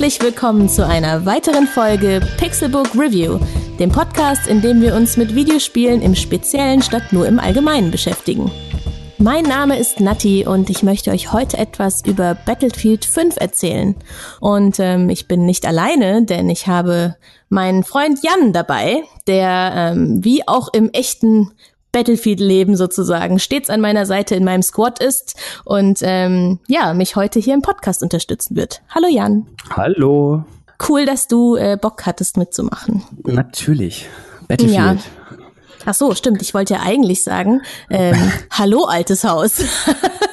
Herzlich willkommen zu einer weiteren Folge Pixelbook Review, dem Podcast, in dem wir uns mit Videospielen im Speziellen statt nur im Allgemeinen beschäftigen. Mein Name ist Nati und ich möchte euch heute etwas über Battlefield 5 erzählen. Und ähm, ich bin nicht alleine, denn ich habe meinen Freund Jan dabei, der ähm, wie auch im echten Battlefield-Leben sozusagen stets an meiner Seite in meinem Squad ist und ähm, ja, mich heute hier im Podcast unterstützen wird. Hallo Jan. Hallo. Cool, dass du äh, Bock hattest mitzumachen. Natürlich. Battlefield. Ja. Ach so, stimmt. Ich wollte ja eigentlich sagen, ähm, hallo altes Haus.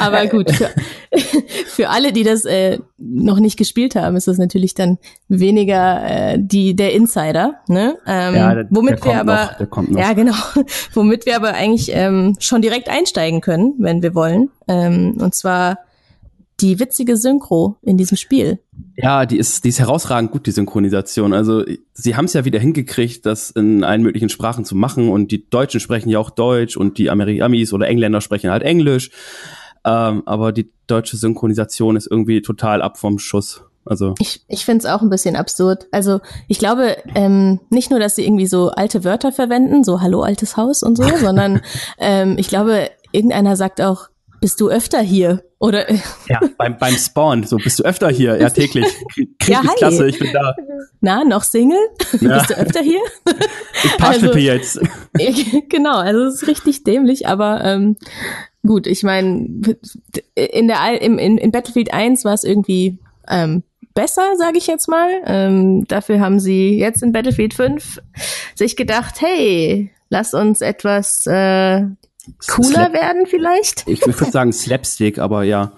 Aber gut, für, für alle, die das äh, noch nicht gespielt haben, ist das natürlich dann weniger äh, die der Insider, ne? Ähm, Ja, der- womit der wir kommt aber noch. ja genau, womit wir aber eigentlich ähm, schon direkt einsteigen können, wenn wir wollen. Ähm, und zwar die witzige Synchro in diesem Spiel. Ja, die ist, die ist herausragend gut, die Synchronisation. Also sie haben es ja wieder hingekriegt, das in allen möglichen Sprachen zu machen und die Deutschen sprechen ja auch Deutsch und die Ameri Amis oder Engländer sprechen halt Englisch. Ähm, aber die deutsche Synchronisation ist irgendwie total ab vom Schuss. Also Ich, ich finde es auch ein bisschen absurd. Also ich glaube ähm, nicht nur, dass sie irgendwie so alte Wörter verwenden, so Hallo altes Haus und so, sondern ähm, ich glaube, irgendeiner sagt auch, bist du öfter hier? Oder ja, beim, beim Spawn, so bist du öfter hier, ja täglich. Krieg Ja, hi. klasse, ich bin da. na, noch Single? Ja. bist du öfter hier? Ich parshlippe Also- jetzt. genau, also es ist richtig dämlich, aber ähm, gut, ich meine, in der Al- im, in, in Battlefield 1 war es irgendwie ähm, besser, sage ich jetzt mal. Ähm, dafür haben sie jetzt in Battlefield 5 sich gedacht, hey, lass uns etwas äh, cooler Slap- werden vielleicht. Ich würde sagen Slapstick, aber ja.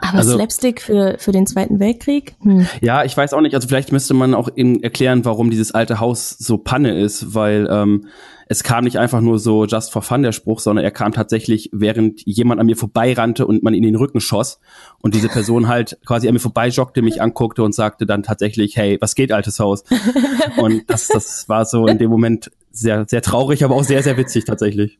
Aber also- Slapstick für, für den Zweiten Weltkrieg? Hm. Ja, ich weiß auch nicht. Also vielleicht müsste man auch eben erklären, warum dieses alte Haus so Panne ist, weil ähm, es kam nicht einfach nur so just for fun der Spruch, sondern er kam tatsächlich, während jemand an mir vorbeirannte und man ihn in den Rücken schoss und diese Person halt quasi an mir vorbeijoggte, mich anguckte und sagte dann tatsächlich, hey, was geht, altes Haus? Und das, das war so in dem Moment sehr, sehr traurig, aber auch sehr, sehr witzig tatsächlich.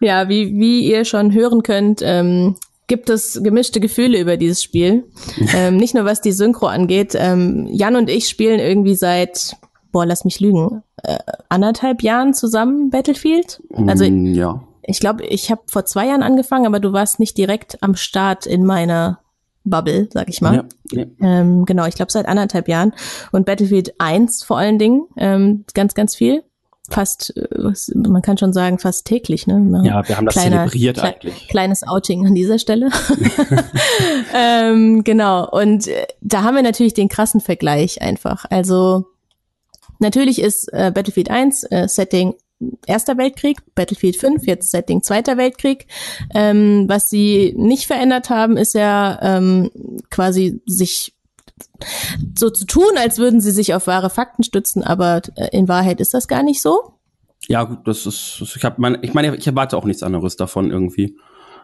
Ja, wie, wie ihr schon hören könnt, ähm, gibt es gemischte Gefühle über dieses Spiel. ähm, nicht nur was die Synchro angeht. Ähm, Jan und ich spielen irgendwie seit, boah, lass mich lügen, äh, anderthalb Jahren zusammen Battlefield. Also Mm, ja. ich glaube, ich habe vor zwei Jahren angefangen, aber du warst nicht direkt am Start in meiner Bubble, sag ich mal. ja, ja. Ähm, genau, ich glaube seit anderthalb Jahren. Und Battlefield 1 vor allen Dingen, ähm, ganz, ganz viel. Fast, äh, man kann schon sagen, fast täglich. Ne? Ja, wir haben das zelebriert klei- eigentlich. Kleines Outing an dieser Stelle. ähm, genau, und äh, da haben wir natürlich den krassen Vergleich einfach. Also natürlich ist äh, Battlefield 1 äh, Setting Erster Weltkrieg, Battlefield 5 jetzt Setting Zweiter Weltkrieg. Ähm, was sie nicht verändert haben, ist ja ähm, quasi sich so zu tun, als würden sie sich auf wahre Fakten stützen, aber äh, in Wahrheit ist das gar nicht so. Ja, gut, das ist, ich habe mein, ich meine, ich erwarte auch nichts anderes davon irgendwie.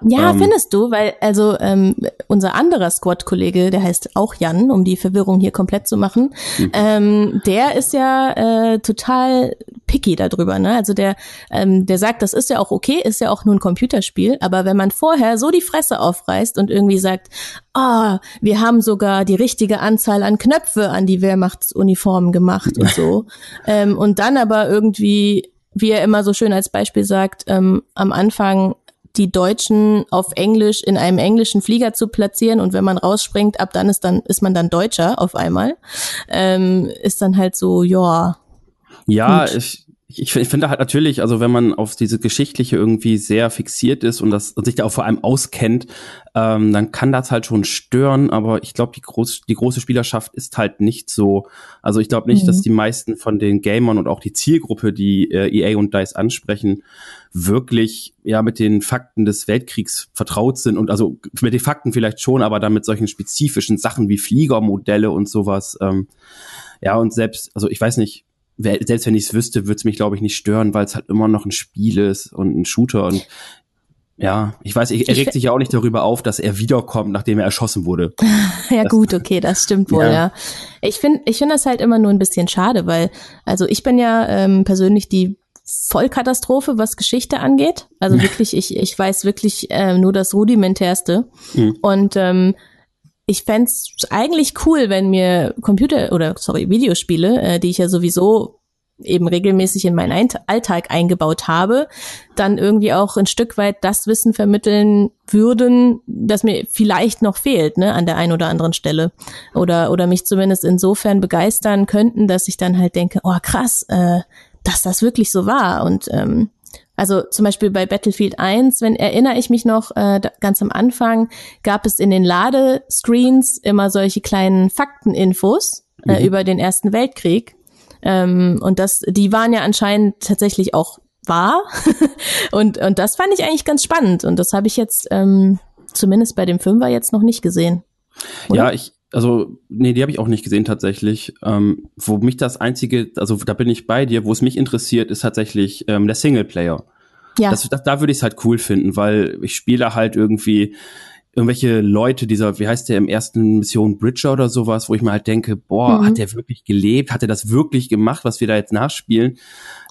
Ja, Ähm. findest du, weil also ähm, unser anderer Squad-Kollege, der heißt auch Jan, um die Verwirrung hier komplett zu machen, ähm, der ist ja äh, total picky darüber, ne? Also der, ähm, der sagt, das ist ja auch okay, ist ja auch nur ein Computerspiel, aber wenn man vorher so die Fresse aufreißt und irgendwie sagt, ah, wir haben sogar die richtige Anzahl an Knöpfe an die Wehrmachtsuniformen gemacht und so, ähm, und dann aber irgendwie, wie er immer so schön als Beispiel sagt, ähm, am Anfang die Deutschen auf Englisch in einem englischen Flieger zu platzieren und wenn man rausspringt, ab dann ist dann ist man dann Deutscher auf einmal, ähm, ist dann halt so, ja, Ja, Gut. ich, ich, ich finde halt natürlich, also wenn man auf diese geschichtliche irgendwie sehr fixiert ist und das und sich da auch vor allem auskennt, ähm, dann kann das halt schon stören. Aber ich glaube, die, groß, die große Spielerschaft ist halt nicht so. Also ich glaube nicht, Mhm. dass die meisten von den Gamern und auch die Zielgruppe, die äh, EA und DICE ansprechen, wirklich ja mit den Fakten des Weltkriegs vertraut sind und also mit den Fakten vielleicht schon, aber dann mit solchen spezifischen Sachen wie Fliegermodelle und sowas. Ähm, ja, und selbst, also ich weiß nicht, selbst wenn ich es wüsste, würde es mich, glaube ich, nicht stören, weil es halt immer noch ein Spiel ist und ein Shooter und ja, ich weiß, er regt sich ja auch nicht darüber auf, dass er wiederkommt, nachdem er erschossen wurde. ja Das- gut, okay, das stimmt wohl, Ja. ja. Ich finde, ich finde das halt immer nur ein bisschen schade, weil also ich bin ja ähm, persönlich die Vollkatastrophe, was Geschichte angeht. Also wirklich, ich, ich weiß wirklich äh, nur das Rudimentärste. Mhm. Und ähm, ich fände eigentlich cool, wenn mir Computer oder sorry, Videospiele, äh, die ich ja sowieso eben regelmäßig in meinen Alltag eingebaut habe, dann irgendwie auch ein Stück weit das Wissen vermitteln würden, das mir vielleicht noch fehlt, ne, an der einen oder anderen Stelle. Oder, oder mich zumindest insofern begeistern könnten, dass ich dann halt denke, oh krass, äh, dass das wirklich so war. Und ähm, also zum Beispiel bei Battlefield 1, wenn erinnere ich mich noch, äh, ganz am Anfang gab es in den Ladescreens immer solche kleinen Fakteninfos äh, mhm. über den Ersten Weltkrieg. Ähm, und das, die waren ja anscheinend tatsächlich auch wahr. und, und das fand ich eigentlich ganz spannend. Und das habe ich jetzt ähm, zumindest bei dem Fünfer jetzt noch nicht gesehen. Oder? Ja, ich, also, nee, die habe ich auch nicht gesehen tatsächlich. Ähm, wo mich das einzige, also da bin ich bei dir, wo es mich interessiert, ist tatsächlich ähm, der Singleplayer. Ja. Das, das, da würde ich es halt cool finden, weil ich spiele halt irgendwie irgendwelche Leute, dieser, wie heißt der im ersten Mission Bridger oder sowas, wo ich mir halt denke, boah, mhm. hat der wirklich gelebt? Hat er das wirklich gemacht, was wir da jetzt nachspielen?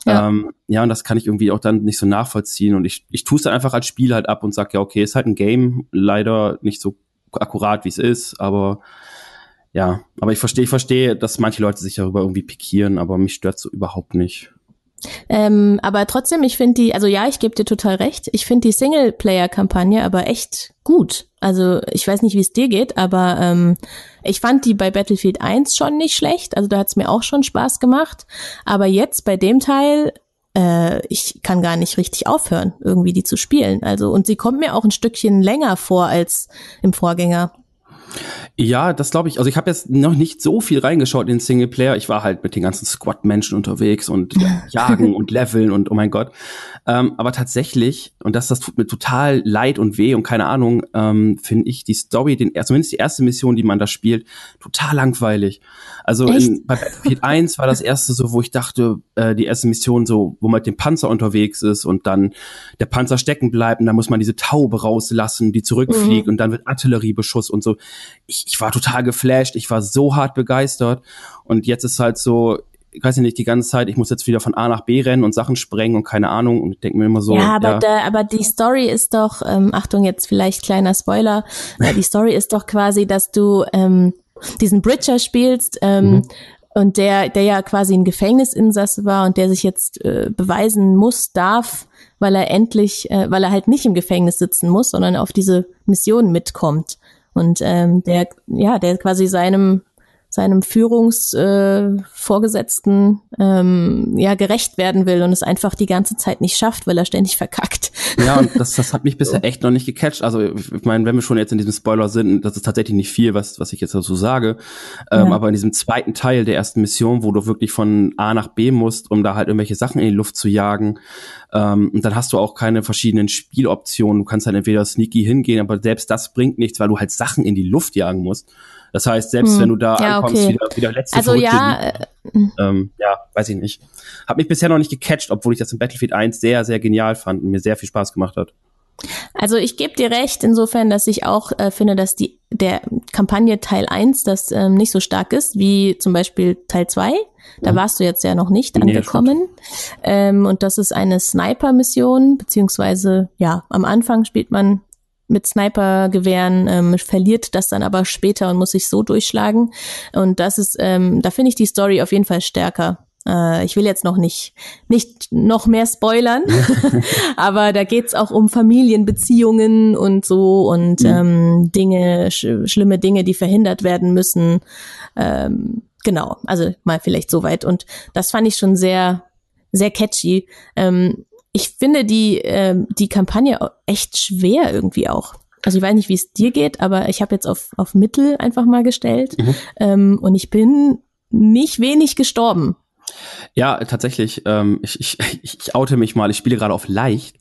Ja. Ähm, ja, und das kann ich irgendwie auch dann nicht so nachvollziehen. Und ich, ich tue es dann einfach als Spiel halt ab und sag, ja, okay, ist halt ein Game, leider nicht so akkurat, wie es ist, aber ja, aber ich verstehe, ich verstehe, dass manche Leute sich darüber irgendwie pikieren, aber mich stört so überhaupt nicht. Ähm, aber trotzdem, ich finde die, also ja, ich gebe dir total recht. Ich finde die Singleplayer-Kampagne aber echt gut. Also ich weiß nicht, wie es dir geht, aber ähm, ich fand die bei Battlefield 1 schon nicht schlecht. Also da hat's mir auch schon Spaß gemacht. Aber jetzt bei dem Teil, äh, ich kann gar nicht richtig aufhören, irgendwie die zu spielen. Also und sie kommt mir auch ein Stückchen länger vor als im Vorgänger. Ja, das glaube ich. Also ich habe jetzt noch nicht so viel reingeschaut in den Singleplayer. Ich war halt mit den ganzen Squad-Menschen unterwegs und jagen und leveln und oh mein Gott. Ähm, aber tatsächlich, und das, das tut mir total leid und weh und keine Ahnung, ähm, finde ich die Story, den, zumindest die erste Mission, die man da spielt, total langweilig. Also in, bei Battlefield 1 war das erste so, wo ich dachte, äh, die erste Mission so, wo man mit dem Panzer unterwegs ist und dann der Panzer stecken bleibt und dann muss man diese Taube rauslassen, die zurückfliegt mhm. und dann wird Artilleriebeschuss und so. Ich, ich war total geflasht, ich war so hart begeistert und jetzt ist halt so, ich weiß nicht, die ganze Zeit, ich muss jetzt wieder von A nach B rennen und Sachen sprengen und keine Ahnung und ich denke mir immer so. Ja, aber, ja. Da, aber die Story ist doch, ähm, Achtung, jetzt vielleicht kleiner Spoiler, äh, die Story ist doch quasi, dass du ähm, diesen Bridger spielst ähm, mhm. und der, der ja quasi ein Gefängnisinsasse war und der sich jetzt äh, beweisen muss, darf, weil er endlich, äh, weil er halt nicht im Gefängnis sitzen muss, sondern auf diese Mission mitkommt. Und ähm, der, ja, der quasi seinem seinem Führungsvorgesetzten äh, ähm, ja gerecht werden will und es einfach die ganze Zeit nicht schafft, weil er ständig verkackt. Ja, und das, das hat mich bisher echt noch nicht gecatcht. Also ich meine, wenn wir schon jetzt in diesem Spoiler sind, das ist tatsächlich nicht viel, was, was ich jetzt dazu sage. Ähm, ja. Aber in diesem zweiten Teil der ersten Mission, wo du wirklich von A nach B musst, um da halt irgendwelche Sachen in die Luft zu jagen, ähm, und dann hast du auch keine verschiedenen Spieloptionen. Du kannst halt entweder sneaky hingehen, aber selbst das bringt nichts, weil du halt Sachen in die Luft jagen musst. Das heißt, selbst hm. wenn du da ja, ankommst, okay. wieder, wieder letzte Also ja, äh, ähm, ja, weiß ich nicht. Hab mich bisher noch nicht gecatcht, obwohl ich das in Battlefield 1 sehr, sehr genial fand und mir sehr viel Spaß gemacht hat. Also ich gebe dir recht, insofern, dass ich auch äh, finde, dass die der Kampagne Teil 1 das ähm, nicht so stark ist, wie zum Beispiel Teil 2. Da mhm. warst du jetzt ja noch nicht nee, angekommen. Ähm, und das ist eine Sniper-Mission, beziehungsweise ja, am Anfang spielt man mit Snipergewehren, ähm, verliert das dann aber später und muss sich so durchschlagen. Und das ist, ähm, da finde ich die Story auf jeden Fall stärker. Äh, ich will jetzt noch nicht, nicht noch mehr spoilern, aber da geht's auch um Familienbeziehungen und so und mhm. ähm, Dinge, sch schlimme Dinge, die verhindert werden müssen. Ähm, genau, also mal vielleicht soweit. Und das fand ich schon sehr, sehr catchy. Ähm, ich finde die, ähm, die Kampagne echt schwer irgendwie auch. Also ich weiß nicht, wie es dir geht, aber ich habe jetzt auf, auf Mittel einfach mal gestellt mhm. ähm, und ich bin nicht wenig gestorben. Ja, tatsächlich. Ähm, ich, ich, ich oute mich mal. Ich spiele gerade auf leicht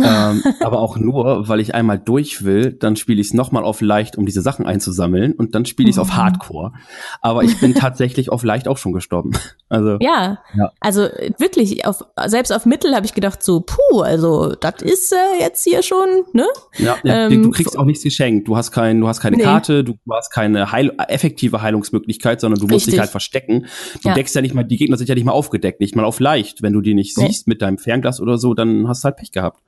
ähm, aber auch nur, weil ich einmal durch will, dann spiele ich es nochmal auf leicht, um diese Sachen einzusammeln und dann spiele ich es auf mhm. Hardcore. Aber ich bin tatsächlich auf leicht auch schon gestorben. Also ja, ja. also wirklich, auf, selbst auf Mittel habe ich gedacht so, puh, also das ist äh, jetzt hier schon, ne? Ja, ja ähm, du kriegst auch nichts geschenkt. Du hast kein, du hast keine nee. Karte, du hast keine Heil effektive Heilungsmöglichkeit, sondern du musst Richtig. dich halt verstecken. Du ja. deckst ja nicht mal, die Gegner sind ja nicht mal aufgedeckt, nicht mal auf leicht. Wenn du die nicht siehst nee. mit deinem Fernglas oder so, dann hast du halt Pech gehabt.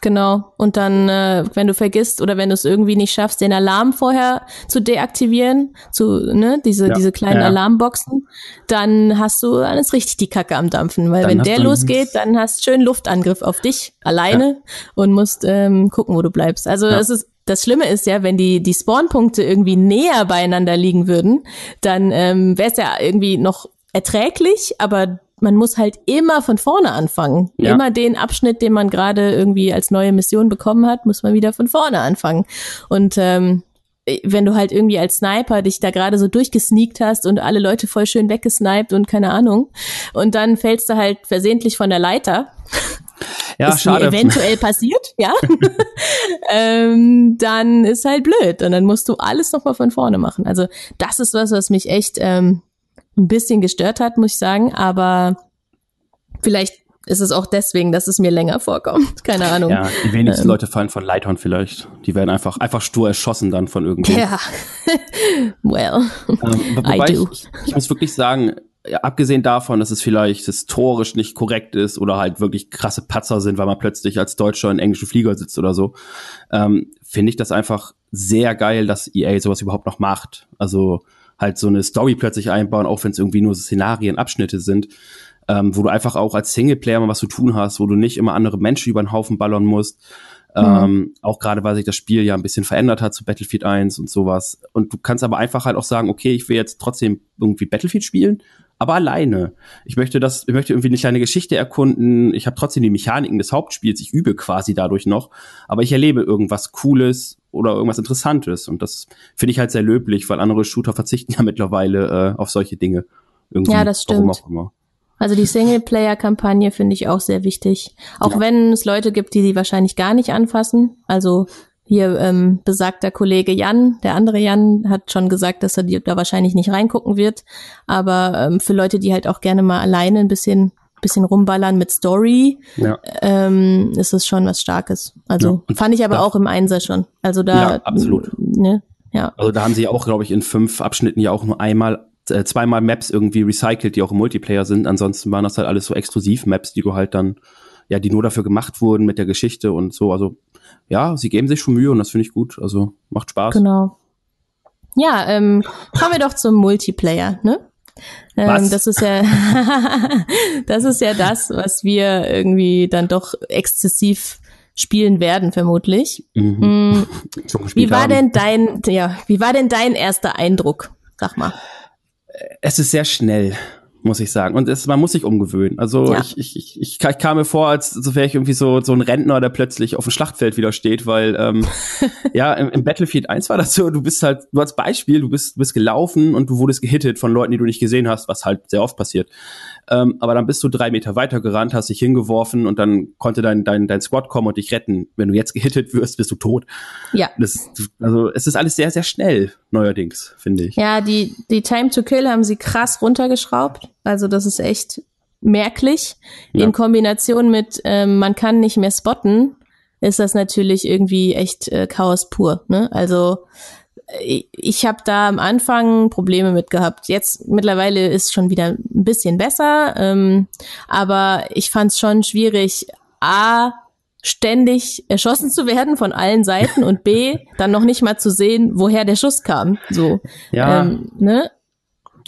Genau. Und dann, äh, wenn du vergisst oder wenn du es irgendwie nicht schaffst, den Alarm vorher zu deaktivieren, zu, ne, diese, Ja. diese kleinen Ja. Alarmboxen, dann hast du, ist richtig die Kacke am Dampfen. Weil Dann wenn der losgeht, dann hast du schön Luftangriff auf dich alleine und musst ähm, gucken, wo du bleibst. Also Ja. es ist, das Schlimme ist ja, wenn die, die Spawnpunkte irgendwie näher beieinander liegen würden, dann ähm, wäre es ja irgendwie noch erträglich, aber man muss halt immer von vorne anfangen. Ja. Immer den Abschnitt, den man gerade irgendwie als neue Mission bekommen hat, muss man wieder von vorne anfangen. Und ähm, wenn du halt irgendwie als Sniper dich da gerade so durchgesneakt hast und alle Leute voll schön weggesniped und keine Ahnung, und dann fällst du halt versehentlich von der Leiter, Ja, ist schade. eventuell passiert, ja, ähm, dann ist halt blöd und dann musst du alles nochmal von vorne machen. Also das ist was, was mich echt ähm, ein bisschen gestört hat, muss ich sagen, aber vielleicht ist es auch deswegen, dass es mir länger vorkommt. Keine Ahnung. Ja, die wenigsten Ähm. Leute fallen von Leitern vielleicht. Die werden einfach, einfach stur erschossen dann von irgendwem. Ja. well. Ähm, I do. ich, ich muss wirklich sagen, ja, abgesehen davon, dass es vielleicht historisch nicht korrekt ist oder halt wirklich krasse Patzer sind, weil man plötzlich als Deutscher in englischen Flieger sitzt oder so, ähm, finde ich das einfach sehr geil, dass EA sowas überhaupt noch macht. Also halt so eine Story plötzlich einbauen, auch wenn es irgendwie nur Szenarien, Abschnitte sind, ähm, wo du einfach auch als Singleplayer mal was zu tun hast, wo du nicht immer andere Menschen über den Haufen ballern musst. Ähm, auch gerade, weil sich das Spiel ja ein bisschen verändert hat zu Battlefield 1 und sowas. Und du kannst aber einfach halt auch sagen, okay, ich will jetzt trotzdem irgendwie Battlefield spielen, aber alleine. Ich möchte das, ich möchte irgendwie eine kleine Geschichte erkunden. Ich habe trotzdem die Mechaniken des Hauptspiels. Ich übe quasi dadurch noch, aber ich erlebe irgendwas Cooles oder irgendwas Interessantes. Und das finde ich halt sehr löblich, weil andere Shooter verzichten ja mittlerweile äh, auf solche Dinge. Irgendwie, Ja, das Warum stimmt. auch immer. Also die Singleplayer-Kampagne finde ich auch sehr wichtig. Auch Ja. wenn es Leute gibt, die die wahrscheinlich gar nicht anfassen. Also hier ähm, besagter Kollege Jan, der andere Jan, hat schon gesagt, dass er die, da wahrscheinlich nicht reingucken wird. Aber ähm, für Leute, die halt auch gerne mal alleine ein bisschen, bisschen rumballern mit Story, Ja. ähm, ist es schon was Starkes. Also Ja, fand ich aber da- auch im Einser schon. Also da, Ja, absolut. Ne? Ja. Also da haben sie auch, glaube ich, in fünf Abschnitten ja auch nur einmal, äh, zweimal Maps irgendwie recycelt, die auch im Multiplayer sind. Ansonsten waren das halt alles so Exklusiv-Maps, die du halt dann, ja, die nur dafür gemacht wurden mit der Geschichte und so. Also ja, sie geben sich schon Mühe und das finde ich gut. Also macht Spaß. Genau. Ja, ähm, kommen wir doch zum Multiplayer, ne? Ähm, das ist ja, das ist ja das, was wir irgendwie dann doch exzessiv spielen werden, vermutlich. Mhm. Mm, Wie war haben. denn dein, ja, wie war denn dein erster Eindruck? Sag mal. Es ist sehr schnell, muss ich sagen. Und es, man muss sich umgewöhnen. Also Ja. ich, ich, ich, ich, ich kam mir vor, als so wäre ich irgendwie so, so ein Rentner, der plötzlich auf dem Schlachtfeld wieder steht, weil ähm, ja, im, im Battlefield 1 war das so, du bist halt, du als Beispiel, du bist, du bist gelaufen und du wurdest gehittet von Leuten, die du nicht gesehen hast, was halt sehr oft passiert. Ähm, aber dann bist du drei Meter weiter gerannt, hast dich hingeworfen und dann konnte dein, dein, dein Squad kommen und dich retten. Wenn du jetzt gehittet wirst, bist du tot. Ja. Das, also es ist alles sehr, sehr schnell, neuerdings, finde ich. Ja, die, die Time to Kill haben sie krass runtergeschraubt. Also das ist echt merklich. Ja. In Kombination mit, ähm, man kann nicht mehr spotten, ist das natürlich irgendwie echt äh, Chaos pur. Ne? Also äh, ich habe da am Anfang Probleme mit gehabt. Jetzt mittlerweile ist schon wieder ein bisschen besser, ähm, aber ich fand es schon schwierig, A, ständig erschossen zu werden von allen Seiten und B, dann noch nicht mal zu sehen, woher der Schuss kam. So, Ja. ähm, ne?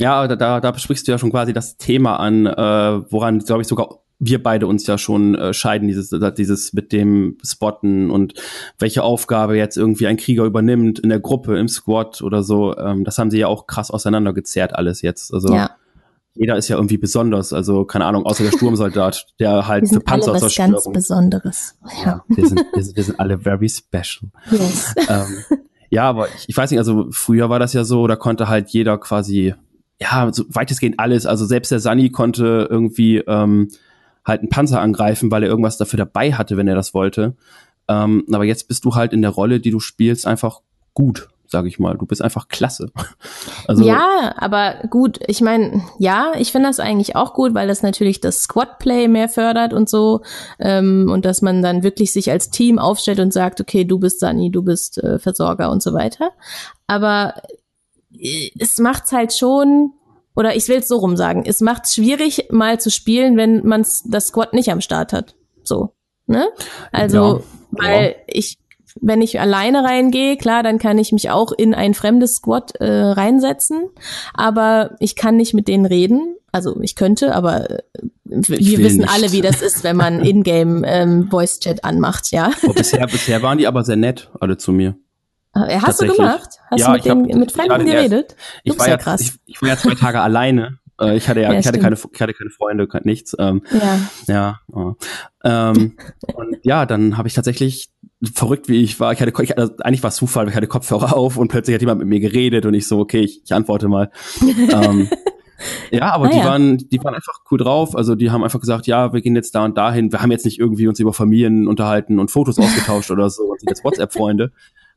Ja, da, da, da besprichst du ja schon quasi das Thema an, äh, woran, glaube ich, sogar wir beide uns ja schon äh, scheiden, dieses, dieses mit dem Spotten und welche Aufgabe jetzt irgendwie ein Krieger übernimmt in der Gruppe, im Squad oder so. Ähm, das haben sie ja auch krass auseinandergezerrt alles jetzt. Also Ja, jeder ist ja irgendwie besonders. Also keine Ahnung, außer der Sturmsoldat, der halt für sind alle was ganz. Besonderes. Ja. Ja, wir sind, wir, sind, wir sind alle very special. Yes. ähm, ja, aber ich, ich weiß nicht, also früher war das ja so, da konnte halt jeder quasi, ja, so weitestgehend alles, also selbst der Sunny konnte irgendwie ähm, halt einen Panzer angreifen, weil er irgendwas dafür dabei hatte, wenn er das wollte. Ähm, aber jetzt bist du halt in der Rolle, die du spielst, einfach gut, sage ich mal. Du bist einfach klasse. Also ja, aber gut, ich meine, ja, ich finde das eigentlich auch gut, weil das natürlich das Squad-Play mehr fördert und so. Ähm, und dass man dann wirklich sich als Team aufstellt und sagt, okay, du bist Sunny, du bist äh, Versorger und so weiter. Aber es macht's halt schon, oder ich will es so rum sagen, es macht's schwierig, mal zu spielen, wenn man das Squad nicht am Start hat. So. Ne? Also, weil Ja. ich, wenn ich alleine reingehe, klar, dann kann ich mich auch in ein fremdes Squad äh, reinsetzen, aber ich kann nicht mit denen reden. Also ich könnte, aber äh, wir wissen nicht. alle, wie das ist, wenn man in-game ähm, Voice Chat anmacht, ja. Aber bisher, bisher waren die aber sehr nett, alle zu mir. Äh, Hast du gemacht? Hast Ja, du mit, ich hab- den, mit Fremden den geredet? Ich Du war, ja krass. ich, ich war ja zwei Tage alleine. Äh, Ich hatte ja, Ja, ich hatte keine, ich hatte keine Freunde, nichts. Ähm, Ja. ja. oh. Ähm, und ja, dann habe ich tatsächlich verrückt wie ich war. Ich hatte, ich, also eigentlich war es Zufall, ich hatte Kopfhörer auf und plötzlich hat jemand mit mir geredet und ich so, okay, ich, ich antworte mal. ähm, ja, aber Ah, die ja. waren, die waren einfach cool drauf. Also die haben einfach gesagt, ja, wir gehen jetzt da und dahin. Wir haben jetzt nicht irgendwie uns über Familien unterhalten und Fotos ausgetauscht oder so und sind jetzt WhatsApp-Freunde.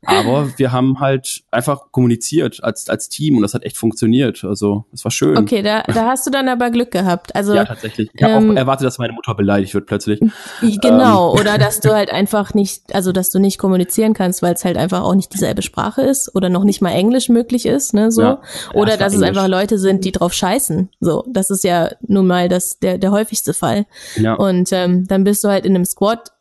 Aber wir haben halt einfach kommuniziert als, als Team und das hat echt funktioniert. Also, es war schön. Okay, da, da hast du dann aber Glück gehabt. Also Ja, tatsächlich. Ich habe ähm, auch erwartet, dass meine Mutter beleidigt wird plötzlich. Genau, Ähm. oder dass du halt einfach nicht, also dass du nicht kommunizieren kannst, weil es halt einfach auch nicht dieselbe Sprache ist oder noch nicht mal Englisch möglich ist, ne, so. Ja. Ja, oder war dass es Englisch. einfach Leute sind, die drauf scheißen. So, das ist ja nun mal das, der, der häufigste Fall. Ja. Und ähm, dann bist du halt in einem Squad,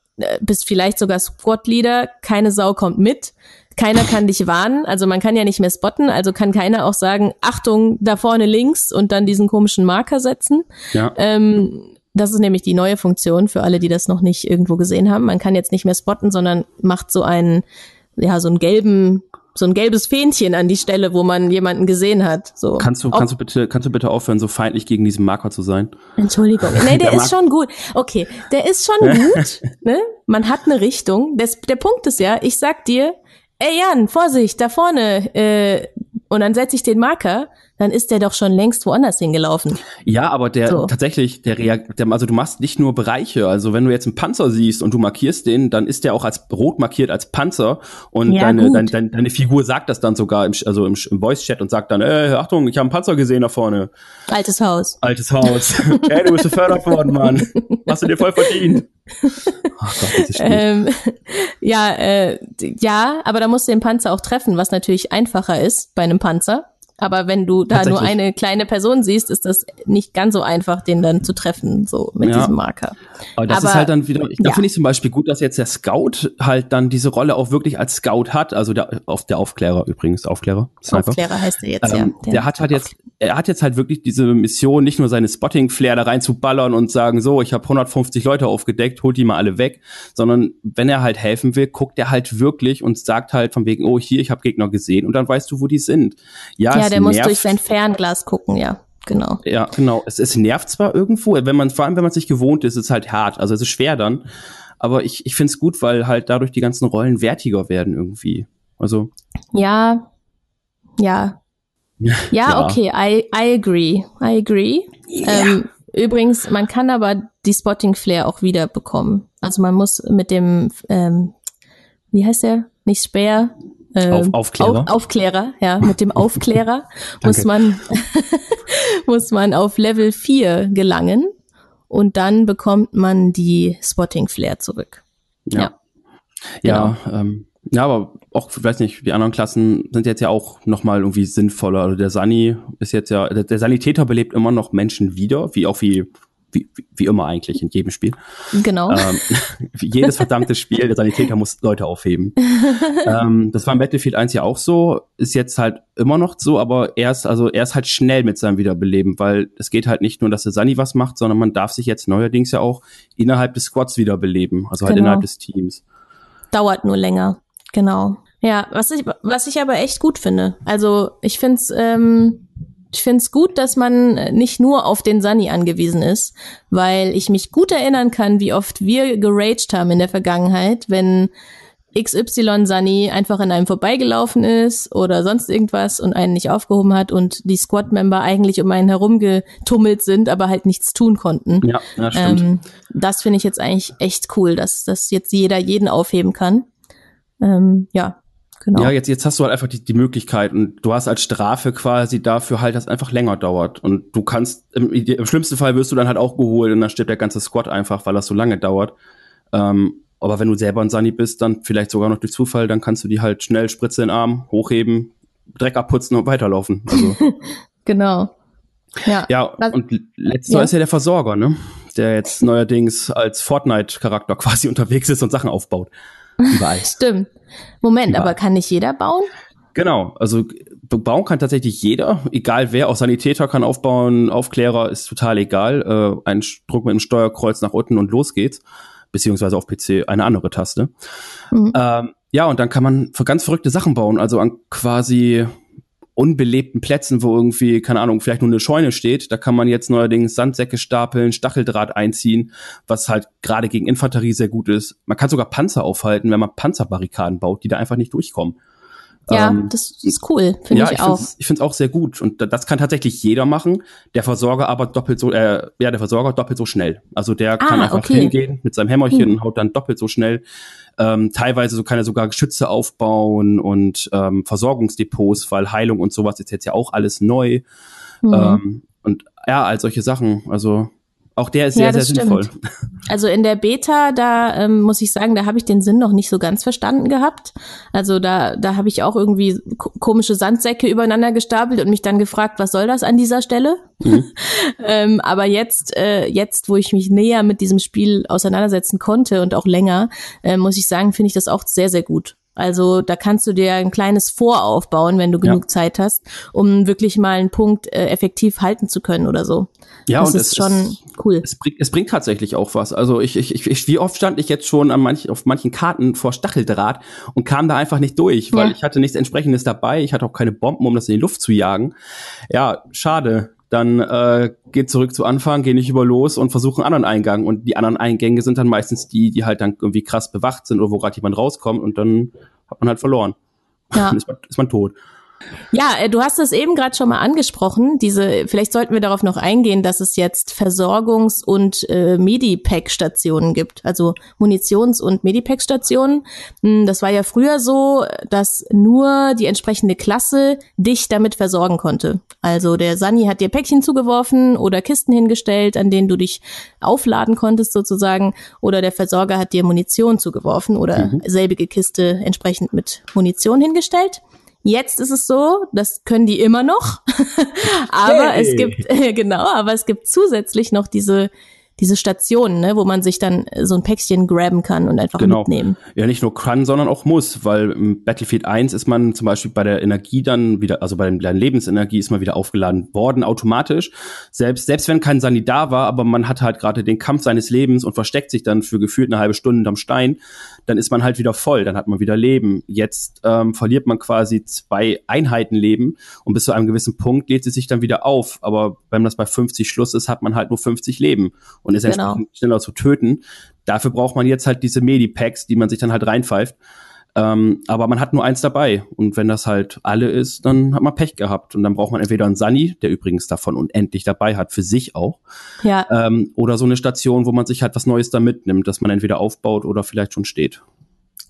bist vielleicht sogar Squad-Leader, keine Sau kommt mit, keiner kann dich warnen, also man kann ja nicht mehr spotten, also kann keiner auch sagen, Achtung, da vorne links und dann diesen komischen Marker setzen. ja. Ähm, das ist nämlich die neue Funktion für alle, die das noch nicht irgendwo gesehen haben. Man kann jetzt nicht mehr spotten, sondern macht so einen, ja, so einen gelben, so ein gelbes Fähnchen an die Stelle, wo man jemanden gesehen hat. So. Kannst du, Ob- kannst du bitte, kannst du bitte aufhören, so feindlich gegen diesen Marker zu sein? Entschuldigung. Nee, der Der ist schon gut. Okay, der ist schon gut. Ne? Man hat eine Richtung. Das, der Punkt ist ja, ich sag dir, ey Jan, Vorsicht, da vorne, äh, und dann setze ich den Marker, dann ist der doch schon längst woanders hingelaufen. Ja, aber der So. tatsächlich, der, der also du machst nicht nur Bereiche. Also wenn du jetzt einen Panzer siehst und du markierst den, dann ist der auch als rot markiert als Panzer und Ja, deine, dein, dein, deine Figur sagt das dann sogar im, also im, im Voice Chat und sagt dann, äh, Achtung, ich habe einen Panzer gesehen da vorne. Altes Haus. Altes Haus. Ey, du bist befördert worden, Mann. Hast du dir voll verdient. Ach Gott, Spiel. Ähm, ja, äh, ja, aber da musst du den Panzer auch treffen, was natürlich einfacher ist bei einem Panzer. Aber wenn du da nur eine kleine Person siehst, ist das nicht ganz so einfach, den dann zu treffen, so mit Ja. diesem Marker. Aber das Aber- ist halt dann wieder, ich, da ja. finde ich zum Beispiel gut, dass jetzt der Scout halt dann diese Rolle auch wirklich als Scout hat. Also der, auf der Aufklärer übrigens, Aufklärer, Sniper. Aufklärer heißt er jetzt, Ähm, ja. der, hat halt jetzt, er hat jetzt halt wirklich diese Mission, nicht nur seine Spotting-Flair da rein zu ballern und sagen, so, ich habe 150 Leute aufgedeckt, holt die mal alle weg, sondern wenn er halt helfen will, guckt er halt wirklich und sagt halt von wegen, oh, hier, ich habe Gegner gesehen und dann weißt du, wo die sind. Ja, ja, es der muss durch sein Fernglas gucken, ja, genau. Ja, genau. Es, es nervt zwar irgendwo, wenn man, vor allem wenn man es nicht gewohnt ist, ist es halt hart. Also es ist schwer dann. Aber ich, ich finde es gut, weil halt dadurch die ganzen Rollen wertiger werden irgendwie. Also, Ja, ja. Ja, Ja. okay, I, I agree. I agree. Ähm, übrigens, man kann aber die Spotting Flair auch wieder bekommen. Also man muss mit dem, ähm, wie heißt der? Nicht Speer. Ähm, Auf- Aufklärer. Auf, Aufklärer, ja, mit dem Aufklärer muss man, muss man auf Level 4 gelangen und dann bekommt man die Spotting Flair zurück. ja. Ja, Ja, ähm, ja, aber auch, weiß nicht, die anderen Klassen sind jetzt ja auch nochmal irgendwie sinnvoller. Also der Sani ist jetzt ja, der, der Sanitäter belebt immer noch Menschen wieder, wie auch wie, wie, wie immer eigentlich in jedem Spiel. Genau. ähm, jedes verdammte Spiel, der Sanitäter muss Leute aufheben. ähm, das war im Battlefield 1 ja auch so, ist jetzt halt immer noch so, aber er ist, also er ist halt schnell mit seinem Wiederbeleben, weil es geht halt nicht nur, dass der Sani was macht, sondern man darf sich jetzt neuerdings ja auch innerhalb des Squads wiederbeleben, also halt Genau. innerhalb des Teams. dauert nur länger. Genau. Ja, was ich, was ich aber echt gut finde. Also ich find's, ähm, ich find's gut, dass man nicht nur auf den Sunny angewiesen ist, weil ich mich gut erinnern kann, wie oft wir geraged haben in der Vergangenheit, wenn XY Sunny einfach an einem vorbeigelaufen ist oder sonst irgendwas und einen nicht aufgehoben hat und die Squad-Member eigentlich um einen herumgetummelt sind, aber halt nichts tun konnten. Ja, ja stimmt. Ähm, das finde ich jetzt eigentlich echt cool, dass, dass jetzt jeder jeden aufheben kann. Ähm, ja, genau. Ja, jetzt, jetzt hast du halt einfach die, die Möglichkeit und du hast als Strafe quasi dafür halt, dass es einfach länger dauert. Und du kannst, im, im schlimmsten Fall wirst du dann halt auch geholt und dann stirbt der ganze Squad einfach, weil das so lange dauert. Ähm, aber wenn du selber ein Sunny bist, dann vielleicht sogar noch durch Zufall, dann kannst du die halt schnell Spritze in den Arm, hochheben, Dreck abputzen und weiterlaufen. Also, Genau. Ja. ja, Was- und letzter Ja. ist ja der Versorger, ne? Der jetzt neuerdings als Fortnite-Charakter quasi unterwegs ist und Sachen aufbaut. Überall. Stimmt. Moment, Überall. aber kann nicht jeder bauen? Genau, also bauen kann tatsächlich jeder, egal wer, auch Sanitäter kann aufbauen, Aufklärer ist total egal. Äh, ein Druck mit dem Steuerkreuz nach unten und los geht's. Beziehungsweise auf PC eine andere Taste. Mhm. Ähm, ja, und dann kann man für ganz verrückte Sachen bauen, also an quasi unbelebten Plätzen, wo irgendwie, keine Ahnung, vielleicht nur eine Scheune steht, da kann man jetzt neuerdings Sandsäcke stapeln, Stacheldraht einziehen, was halt gerade gegen Infanterie sehr gut ist. Man kann sogar Panzer aufhalten, wenn man Panzerbarrikaden baut, die da einfach nicht durchkommen. Ja, ähm, das ist cool, finde ja, ich, ich auch. ich finde es auch sehr gut und das kann tatsächlich jeder machen. Der Versorger aber doppelt so, äh, ja, der Versorger doppelt so schnell. Also der ah, kann einfach okay. hingehen mit seinem Hämmerchen hm. und haut dann doppelt so schnell. Ähm, teilweise so kann er sogar Geschütze aufbauen und ähm, Versorgungsdepots, weil Heilung und sowas ist jetzt ja auch alles neu. Mhm. Ähm, und ja, all solche Sachen. Also auch der ist sehr, ja, sehr sinnvoll. Also in der Beta, da ähm, muss ich sagen, da habe ich den Sinn noch nicht so ganz verstanden gehabt. Also da, da habe ich auch irgendwie komische Sandsäcke übereinander gestapelt und mich dann gefragt, was soll das an dieser Stelle? Mhm. ähm, aber jetzt, äh, jetzt, wo ich mich näher mit diesem Spiel auseinandersetzen konnte und auch länger, äh, muss ich sagen, finde ich das auch sehr, sehr gut. Also da kannst du dir ein kleines Voraufbauen, wenn du genug ja. Zeit hast, um wirklich mal einen Punkt äh, effektiv halten zu können oder so. Ja, das und ist es schon ist, cool. Es bringt, es bringt tatsächlich auch was. Also ich, ich, ich, wie oft stand ich jetzt schon an manch, auf manchen Karten vor Stacheldraht und kam da einfach nicht durch, weil ja. ich hatte nichts entsprechendes dabei. Ich hatte auch keine Bomben, um das in die Luft zu jagen. Ja, schade dann äh, geht zurück zu Anfang, geh nicht über los und versuche einen anderen Eingang. Und die anderen Eingänge sind dann meistens die, die halt dann irgendwie krass bewacht sind oder wo gerade jemand rauskommt und dann hat man halt verloren. Ja. Dann ist man, ist man tot. Ja, äh, du hast es eben gerade schon mal angesprochen. Diese, vielleicht sollten wir darauf noch eingehen, dass es jetzt Versorgungs- und äh, Medipack-Stationen gibt, also Munitions- und Medipack-Stationen. Hm, das war ja früher so, dass nur die entsprechende Klasse dich damit versorgen konnte. Also der Sani hat dir Päckchen zugeworfen oder Kisten hingestellt, an denen du dich aufladen konntest sozusagen, oder der Versorger hat dir Munition zugeworfen oder mhm. selbige Kiste entsprechend mit Munition hingestellt. Jetzt ist es so, das können die immer noch, aber hey. es gibt genau, aber es gibt zusätzlich noch diese diese Stationen, ne, wo man sich dann so ein Päckchen graben kann und einfach genau. mitnehmen. Ja, nicht nur kann, sondern auch muss, weil im Battlefield 1 ist man zum Beispiel bei der Energie dann wieder, also bei der Lebensenergie ist man wieder aufgeladen worden automatisch. Selbst, selbst wenn kein Sani da war, aber man hat halt gerade den Kampf seines Lebens und versteckt sich dann für gefühlt eine halbe Stunde am Stein, dann ist man halt wieder voll, dann hat man wieder Leben. Jetzt ähm, verliert man quasi zwei Einheiten Leben und bis zu einem gewissen Punkt lädt sie sich dann wieder auf. Aber wenn das bei 50 Schluss ist, hat man halt nur 50 Leben und ist genau. entsprechend schneller zu töten. Dafür braucht man jetzt halt diese Medipacks, die man sich dann halt reinpfeift. Ähm, aber man hat nur eins dabei. Und wenn das halt alle ist, dann hat man Pech gehabt. Und dann braucht man entweder einen Sunny, der übrigens davon unendlich dabei hat, für sich auch. Ja. Ähm, oder so eine Station, wo man sich halt was Neues da mitnimmt, dass man entweder aufbaut oder vielleicht schon steht.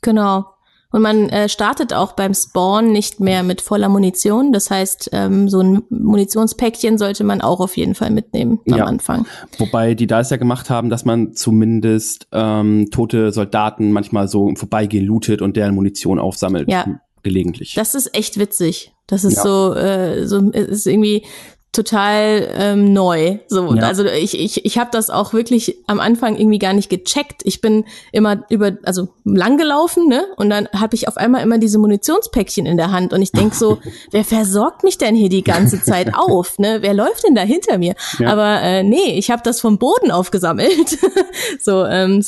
Genau. Und man äh, startet auch beim Spawn nicht mehr mit voller Munition. Das heißt, ähm, so ein Munitionspäckchen sollte man auch auf jeden Fall mitnehmen am ja. Anfang. Wobei die da es ja gemacht haben, dass man zumindest ähm, tote Soldaten manchmal so im Vorbeigehen lootet und deren Munition aufsammelt. Ja. Gelegentlich. Das ist echt witzig. Das ist ja. so, äh, so ist irgendwie total ähm, neu. So, ja. also ich ich ich habe das auch wirklich am Anfang irgendwie gar nicht gecheckt. Ich bin immer über also lang gelaufen, ne? Und dann habe ich auf einmal immer diese Munitionspäckchen in der Hand und ich denk so, wer versorgt mich denn hier die ganze Zeit auf, ne? Wer läuft denn da hinter mir? Ja. Aber äh, nee, ich habe das vom Boden aufgesammelt. so, ähm,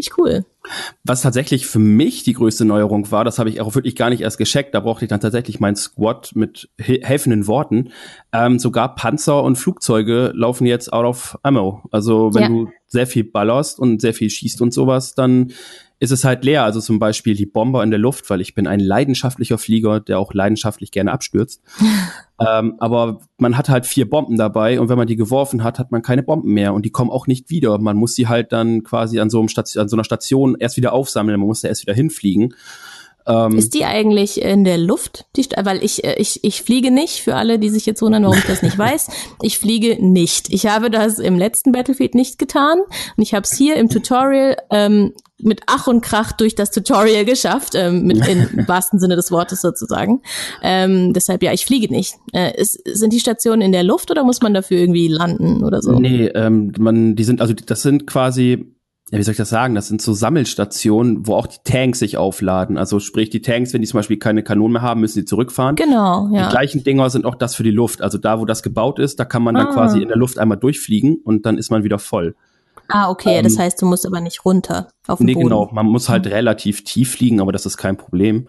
ziemlich cool. Was tatsächlich für mich die größte Neuerung war, das habe ich auch wirklich gar nicht erst gescheckt, da brauchte ich dann tatsächlich mein Squad mit helfenden Worten. Ähm, sogar Panzer und Flugzeuge laufen jetzt out of ammo. Also wenn ja. du sehr viel ballerst und sehr viel schießt und sowas, dann ist es halt leer. Also zum Beispiel die Bomber in der Luft, weil ich bin ein leidenschaftlicher Flieger, der auch leidenschaftlich gerne abstürzt. ähm, aber man hat halt vier Bomben dabei und wenn man die geworfen hat, hat man keine Bomben mehr und die kommen auch nicht wieder. Man muss sie halt dann quasi an so, einem Station, an so einer Station erst wieder aufsammeln, man muss da erst wieder hinfliegen. Ähm, ist die eigentlich in der Luft? Die, weil ich, äh, ich, ich fliege nicht, für alle, die sich jetzt wundern, warum ich das nicht weiß. Ich fliege nicht. Ich habe das im letzten Battlefield nicht getan und ich habe es hier im Tutorial ähm, mit Ach und Krach durch das Tutorial geschafft, ähm, mit im wahrsten Sinne des Wortes sozusagen. Ähm, deshalb ja, ich fliege nicht. Äh, ist, sind die Stationen in der Luft oder muss man dafür irgendwie landen oder so? Nee, ähm, man, die sind, also das sind quasi ja, wie soll ich das sagen? Das sind so Sammelstationen, wo auch die Tanks sich aufladen. Also sprich, die Tanks, wenn die zum Beispiel keine Kanonen mehr haben, müssen die zurückfahren. Genau, ja. Die gleichen Dinger sind auch das für die Luft. Also da, wo das gebaut ist, da kann man dann Ah. quasi in der Luft einmal durchfliegen und dann ist man wieder voll. Ah, okay, das heißt, du musst aber nicht runter auf den Ähm, Nee, Boden. genau. Man muss halt relativ tief fliegen, aber das ist kein Problem.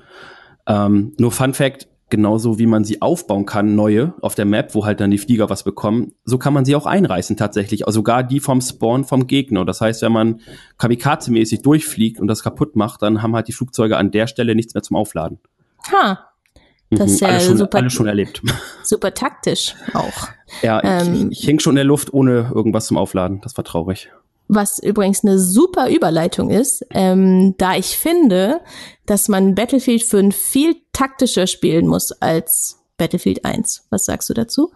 Ähm, nur Fun Fact, genauso wie man sie aufbauen kann, neue auf der Map, wo halt dann die Flieger was bekommen, so kann man sie auch einreißen tatsächlich. Also sogar die vom Spawn vom Gegner. Das heißt, wenn man kamikaze-mäßig durchfliegt und das kaputt macht, dann haben halt die Flugzeuge an der Stelle nichts mehr zum Aufladen. Ha, das ist Mhm, ja alles, schon, super, alles schon erlebt. super taktisch auch. Ja, Ähm. ich, ich hing schon in der Luft ohne irgendwas zum Aufladen. Das war traurig. Was übrigens eine super Überleitung ist, ähm, da ich finde, dass man Battlefield 5 viel taktischer spielen muss als Battlefield 1. Was sagst du dazu?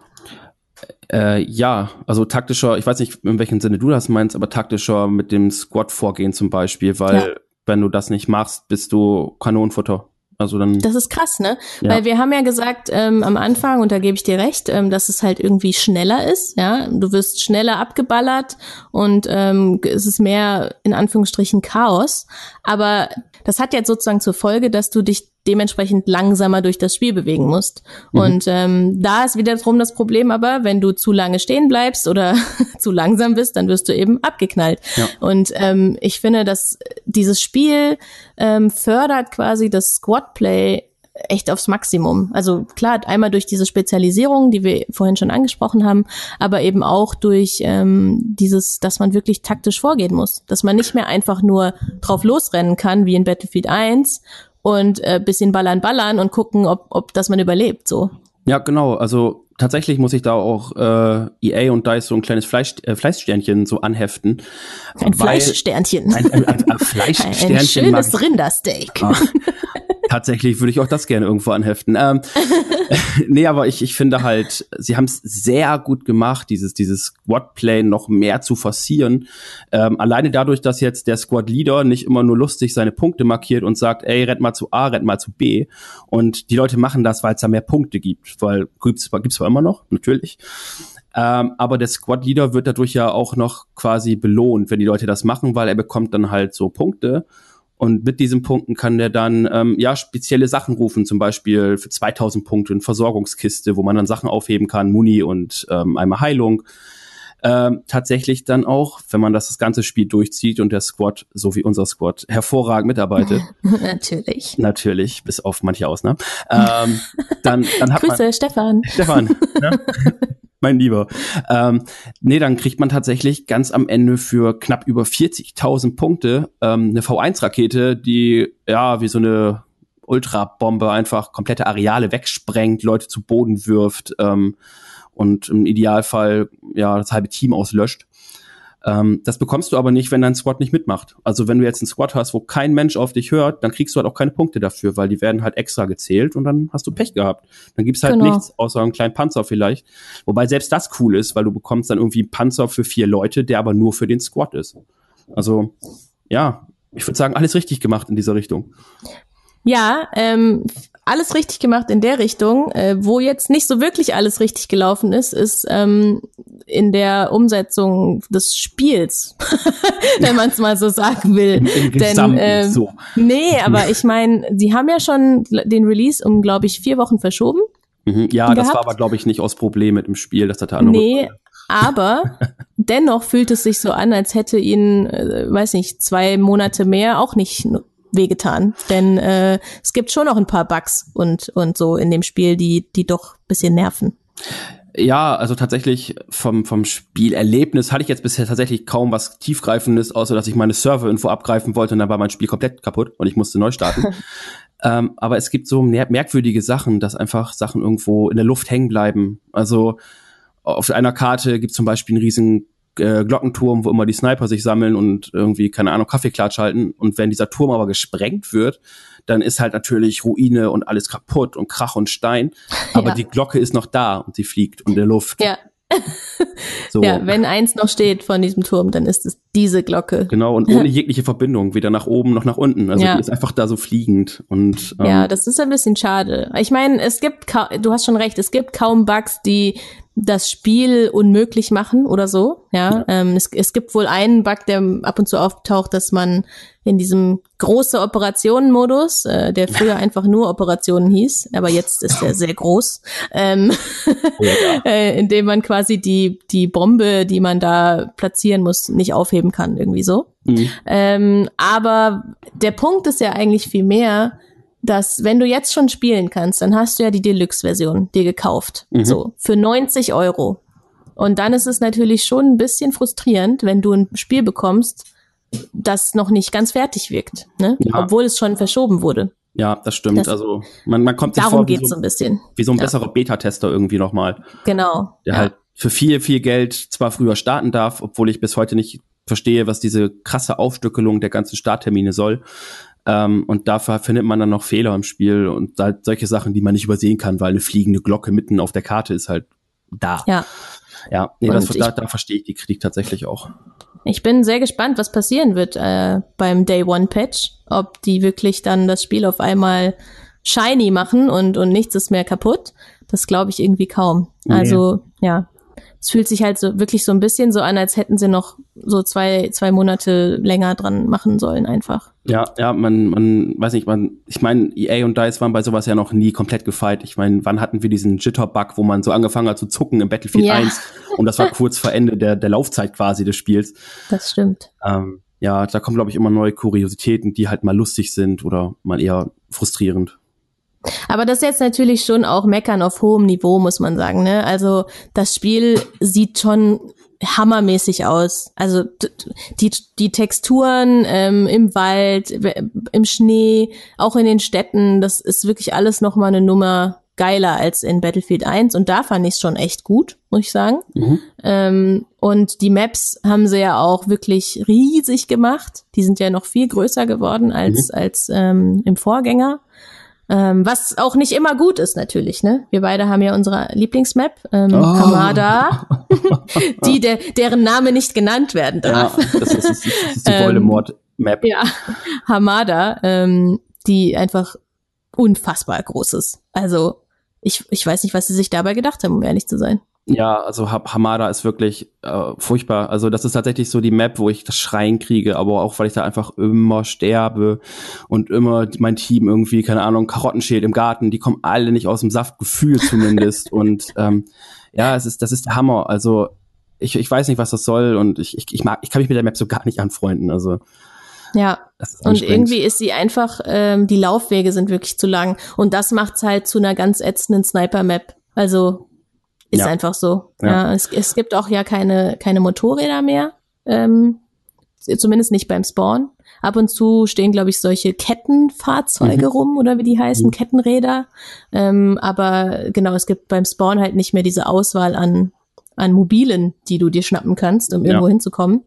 Äh, ja, also taktischer, ich weiß nicht, in welchem Sinne du das meinst, aber taktischer mit dem Squad-Vorgehen zum Beispiel, weil Ja. wenn du das nicht machst, bist du Kanonenfutter. Also dann, Das ist krass, ne? Ja. Weil wir haben ja gesagt ähm, am Anfang, und da gebe ich dir recht, ähm, dass es halt irgendwie schneller ist, ja. Du wirst schneller abgeballert und ähm, es ist mehr in Anführungsstrichen Chaos. Aber das hat jetzt sozusagen zur Folge, dass du dich dementsprechend langsamer durch das Spiel bewegen musst. Mhm. Und ähm, da ist wiederum das Problem aber, wenn du zu lange stehen bleibst oder zu langsam bist, dann wirst du eben abgeknallt. Ja. Und ähm, ich finde, dass dieses Spiel ähm, fördert quasi das Squad-Play echt aufs Maximum. Also klar, einmal durch diese Spezialisierung, die wir vorhin schon angesprochen haben, aber eben auch durch ähm, dieses, dass man wirklich taktisch vorgehen muss. Dass man nicht mehr einfach nur drauf losrennen kann, wie in Battlefield 1 und äh, bisschen ballern, ballern und gucken, ob, ob dass man überlebt. So. ja genau, also tatsächlich muss ich da auch äh, EA und DICE so ein kleines Fleisch, äh, Fleißsternchen so anheften. Ein Fleischsternchen. Ein, ein, ein, ein Ein Fleischsternchen mag schönes Rindersteak. Ah, Tatsächlich würde ich auch das gerne irgendwo anheften. Ähm, nee, aber ich, ich finde halt, sie haben es sehr gut gemacht, dieses, dieses Squad-Play noch mehr zu forcieren. Ähm, alleine dadurch, dass jetzt der Squad-Leader nicht immer nur lustig seine Punkte markiert und sagt, ey, rennt mal zu A, rennt mal zu B. Und die Leute machen das, weil es da mehr Punkte gibt. Weil gibt's, gibt's zwar immer noch, natürlich. Ähm, aber der Squad-Leader wird dadurch ja auch noch quasi belohnt, wenn die Leute das machen, weil er bekommt dann halt so Punkte. Und mit diesen Punkten kann der dann ähm, ja spezielle Sachen rufen, zum Beispiel für 2000 Punkte eine Versorgungskiste, wo man dann Sachen aufheben kann, Muni und ähm, einmal Heilung. Ähm, tatsächlich dann auch, wenn man das, das ganze Spiel durchzieht und der Squad, so wie unser Squad, hervorragend mitarbeitet, Natürlich. natürlich, bis auf manche Ausnahmen, ähm, dann, dann hat man Grüße, Stefan. Stefan, ne? mein Lieber. Ähm, nee, dann kriegt man tatsächlich ganz am Ende für knapp über 40.000 Punkte ähm, eine V1-Rakete, die ja wie so eine Ultrabombe einfach komplette Areale wegsprengt, Leute zu Boden wirft ähm, und im Idealfall ja das halbe Team auslöscht. Ähm, das bekommst du aber nicht, wenn dein Squad nicht mitmacht. Also wenn du jetzt einen Squad hast, wo kein Mensch auf dich hört, dann kriegst du halt auch keine Punkte dafür, weil die werden halt extra gezählt und dann hast du Pech gehabt. Dann gibt's halt Genau. nichts, außer einen kleinen Panzer vielleicht. Wobei selbst das cool ist, weil du bekommst dann irgendwie einen Panzer für vier Leute, der aber nur für den Squad ist. Also, ja, ich würde sagen, alles richtig gemacht in dieser Richtung. Ja, ähm, alles richtig gemacht in der Richtung. Äh, wo jetzt nicht so wirklich alles richtig gelaufen ist, ist ähm, in der Umsetzung des Spiels, wenn man es mal so sagen will. Im, im Denn, ähm, so. Nee, aber ich meine, sie haben ja schon den Release um, glaube ich, vier Wochen verschoben. Mhm. Ja, das gehabt. war aber, glaube ich, nicht aus Problem mit dem Spiel. Das hatte andere Nee, aber dennoch fühlt es sich so an, als hätte ihnen, äh, weiß nicht, zwei Monate mehr auch nicht wehgetan. Denn äh, es gibt schon noch ein paar Bugs und, und so in dem Spiel, die, die doch bisschen nerven. Ja, also tatsächlich vom, vom Spielerlebnis hatte ich jetzt bisher tatsächlich kaum was tiefgreifendes, außer dass ich meine Serverinfo abgreifen wollte und dann war mein Spiel komplett kaputt und ich musste neu starten. ähm, aber es gibt so mer merkwürdige Sachen, dass einfach Sachen irgendwo in der Luft hängen bleiben. Also auf einer Karte gibt es zum Beispiel einen riesen äh, Glockenturm, wo immer die Sniper sich sammeln und irgendwie, keine Ahnung, Kaffeeklatsch halten. Und wenn dieser Turm aber gesprengt wird, dann ist halt natürlich Ruine und alles kaputt und Krach und Stein. Aber Ja. die Glocke ist noch da und sie fliegt in der Luft. Ja, So. ja, wenn eins noch steht von diesem Turm, dann ist es diese Glocke. Genau, und ohne jegliche Verbindung, weder nach oben noch nach unten. Also Ja. die ist einfach da so fliegend. Und ähm, Ja, das ist ein bisschen schade. Ich meine, es gibt, du hast schon recht, es gibt kaum Bugs, die das Spiel unmöglich machen oder so. Ja, ja. Ähm, es, es gibt wohl einen Bug, der ab und zu auftaucht, dass man in diesem große Operationen-Modus, äh, der früher einfach nur Operationen hieß, aber jetzt ist er sehr groß, ähm, oh ja. äh, indem man quasi die die Bombe, die man da platzieren muss, nicht aufheben kann, irgendwie so. Mhm. Ähm, aber der Punkt ist ja eigentlich viel mehr, dass wenn du jetzt schon spielen kannst, dann hast du ja die Deluxe-Version dir gekauft. Mhm. So, für 90 Euro. Und dann ist es natürlich schon ein bisschen frustrierend, wenn du ein Spiel bekommst, das noch nicht ganz fertig wirkt, ne? Ja. obwohl es schon verschoben wurde. Ja, das stimmt. Das, also man, man kommt sich darum vor, wie geht's so, ein bisschen. Wie so ein ja. besserer Beta-Tester irgendwie nochmal. Genau. Der ja. halt für viel, viel Geld zwar früher starten darf, obwohl ich bis heute nicht verstehe, was diese krasse Aufstückelung der ganzen Starttermine soll. Ähm, und dafür findet man dann noch Fehler im Spiel und halt solche Sachen, die man nicht übersehen kann, weil eine fliegende Glocke mitten auf der Karte ist halt da. Ja. Ja, nee, das, da, da verstehe ich die Kritik tatsächlich auch. Ich bin sehr gespannt, was passieren wird äh, beim Day One Patch. Ob die wirklich dann das Spiel auf einmal shiny machen und, und nichts ist mehr kaputt. Das glaube ich irgendwie kaum. Nee. Also, ja, es fühlt sich halt so wirklich so ein bisschen so an, als hätten sie noch so zwei, zwei Monate länger dran machen sollen einfach. Ja, ja, man, man weiß nicht, man, ich meine, EA und DICE waren bei sowas ja noch nie komplett gefeit. Ich meine, wann hatten wir diesen Jitter-Bug, wo man so angefangen hat zu zucken im Battlefield ja. 1 und das war kurz vor Ende der, der Laufzeit quasi des Spiels. Das stimmt. Ähm, ja, da kommen, glaube ich, immer neue Kuriositäten, die halt mal lustig sind oder mal eher frustrierend. Aber das ist jetzt natürlich schon auch Meckern auf hohem Niveau, muss man sagen. Ne? Also das Spiel sieht schon hammermäßig aus. Also die, die Texturen ähm, im Wald, im Schnee, auch in den Städten, das ist wirklich alles nochmal eine Nummer geiler als in Battlefield 1 und da fand ich es schon echt gut, muss ich sagen. Mhm. Ähm, und die Maps haben sie ja auch wirklich riesig gemacht. Die sind ja noch viel größer geworden als, mhm. als ähm, im Vorgänger. Ähm, was auch nicht immer gut ist natürlich, ne? Wir beide haben ja unsere Lieblingsmap, ähm, oh. Hamada, die der, deren Name nicht genannt werden darf. Ja, das ist, das ist die ähm, Voldemort-Map. ja, Hamada, ähm, die einfach unfassbar groß ist. Also ich, ich weiß nicht, was sie sich dabei gedacht haben, um ehrlich zu sein. Ja, also Hamada ist wirklich äh, furchtbar. Also das ist tatsächlich so die Map, wo ich das Schreien kriege, aber auch weil ich da einfach immer sterbe und immer mein Team irgendwie, keine Ahnung, Karotten schält im Garten, die kommen alle nicht aus dem Saft, Gefühl zumindest. und ähm, ja, es ist, das ist der Hammer. Also ich, ich weiß nicht, was das soll und ich, ich, ich mag, ich kann mich mit der Map so gar nicht anfreunden. Also ja, und irgendwie ist sie einfach, ähm, die Laufwege sind wirklich zu lang und das macht's halt zu einer ganz ätzenden Sniper-Map. Also ist ja. einfach so. Ja, ja es, es, gibt auch ja keine, keine Motorräder mehr. Ähm, zumindest nicht beim Spawn. Ab und zu stehen, glaube ich, solche Kettenfahrzeuge mhm. rum oder wie die heißen, mhm. Kettenräder. Ähm, aber genau, es gibt beim Spawn halt nicht mehr diese Auswahl an, an Mobilen, die du dir schnappen kannst, um irgendwo ja. hinzukommen.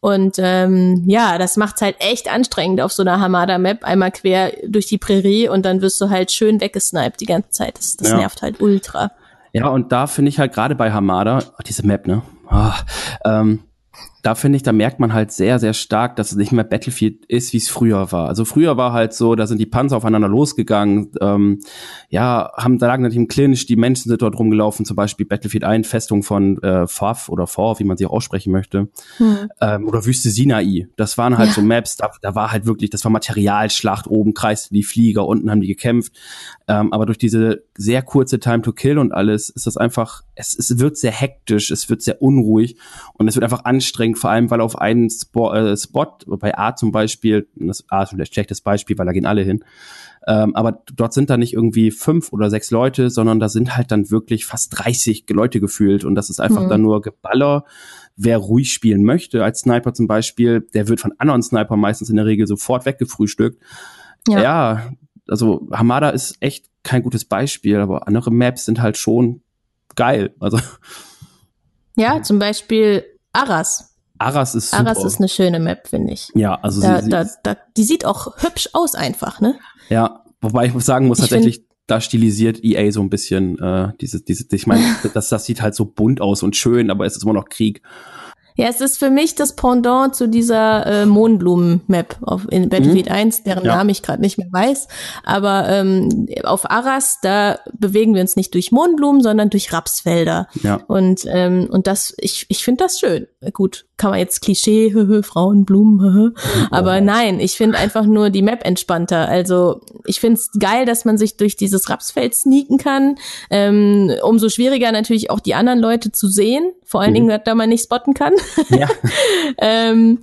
Und ähm, ja, das macht's halt echt anstrengend auf so einer Hamada-Map, einmal quer durch die Prärie und dann wirst du halt schön weggesniped die ganze Zeit. Das, das ja. nervt halt ultra. Ja, und da finde ich halt gerade bei Hamada, oh, diese Map, ne? Oh, ähm, da finde ich, da merkt man halt sehr, sehr stark, dass es nicht mehr Battlefield ist, wie es früher war. Also früher war halt so, da sind die Panzer aufeinander losgegangen, ähm, ja, haben da lagen natürlich im Clinch, die Menschen sind dort rumgelaufen, zum Beispiel Battlefield 1, Festung von äh, Forf oder Forf, wie man sie auch aussprechen möchte, hm. ähm, oder Wüste Sinai. Das waren halt ja. so Maps, da, da war halt wirklich, das war Materialschlacht, oben kreisten die Flieger, unten haben die gekämpft. Ähm, aber durch diese sehr kurze Time to Kill und alles ist das einfach, es, es wird sehr hektisch, es wird sehr unruhig und es wird einfach anstrengend, vor allem weil auf einen Spot, äh, Spot bei A zum Beispiel, das A ist vielleicht ein schlechtes Beispiel, weil da gehen alle hin, ähm, aber dort sind da nicht irgendwie fünf oder sechs Leute, sondern da sind halt dann wirklich fast 30 Leute gefühlt und das ist einfach mhm. dann nur Geballer. Wer ruhig spielen möchte, als Sniper zum Beispiel, der wird von anderen Sniper meistens in der Regel sofort weggefrühstückt. Ja, ja also Hamada ist echt kein gutes Beispiel, aber andere Maps sind halt schon geil. Also ja, zum Beispiel Arras. Arras ist super. Arras ist eine schöne Map, finde ich. Ja, also da, sie, da, da, die sieht auch hübsch aus einfach, ne? Ja, wobei ich sagen muss, ich tatsächlich, da stilisiert EA so ein bisschen äh, diese, diese, ich meine, das, das sieht halt so bunt aus und schön, aber es ist immer noch Krieg. Ja, es ist für mich das Pendant zu dieser äh, Mohnblumen-Map auf in Battlefield mhm. 1, deren ja. Namen ich gerade nicht mehr weiß. Aber ähm, auf Arras, da bewegen wir uns nicht durch Mohnblumen, sondern durch Rapsfelder. Ja. Und, ähm, und das, ich, ich finde das schön. Gut, kann man jetzt Klischee, Frauen, Blumen, aber nein, ich finde einfach nur die Map entspannter. Also ich finde es geil, dass man sich durch dieses Rapsfeld sneaken kann. Ähm, umso schwieriger natürlich auch die anderen Leute zu sehen, vor allen mhm. Dingen, da man nicht spotten kann. Ja. ähm,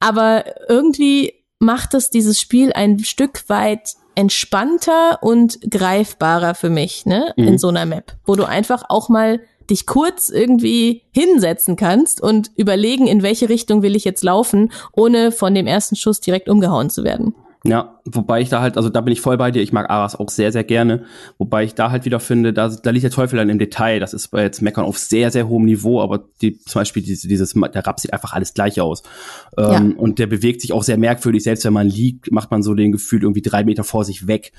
aber irgendwie macht es dieses Spiel ein Stück weit entspannter und greifbarer für mich, ne, mhm. in so einer Map, wo du einfach auch mal dich kurz irgendwie hinsetzen kannst und überlegen, in welche Richtung will ich jetzt laufen, ohne von dem ersten Schuss direkt umgehauen zu werden. Ja, wobei ich da halt, also da bin ich voll bei dir. Ich mag Aras auch sehr, sehr gerne. Wobei ich da halt wieder finde, da, da liegt der Teufel dann im Detail. Das ist bei jetzt Meckern auf sehr, sehr hohem Niveau, aber die, zum Beispiel diese, dieses, der Rap sieht einfach alles gleich aus. Ähm, ja. Und der bewegt sich auch sehr merkwürdig. Selbst wenn man liegt, macht man so den Gefühl irgendwie drei Meter vor sich weg.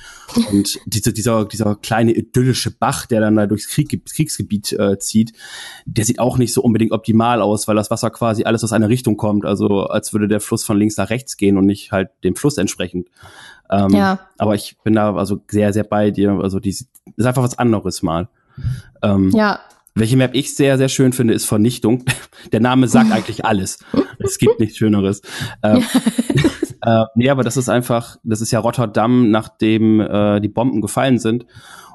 Und diese, dieser, dieser kleine idyllische Bach, der dann da durchs Krieg, Kriegsgebiet äh, zieht, der sieht auch nicht so unbedingt optimal aus, weil das Wasser quasi alles aus einer Richtung kommt. Also als würde der Fluss von links nach rechts gehen und nicht halt dem Fluss entsprechen dementsprechend. Ähm, ja. Aber ich bin da also sehr, sehr bei dir. Also die ist einfach was anderes mal. Ähm, ja. Welche Map ich sehr, sehr schön finde, ist Vernichtung. Der Name sagt eigentlich alles. Es gibt nichts Schöneres. Ähm, äh, nee, aber das ist einfach, das ist ja Rotterdam, nachdem äh, die Bomben gefallen sind.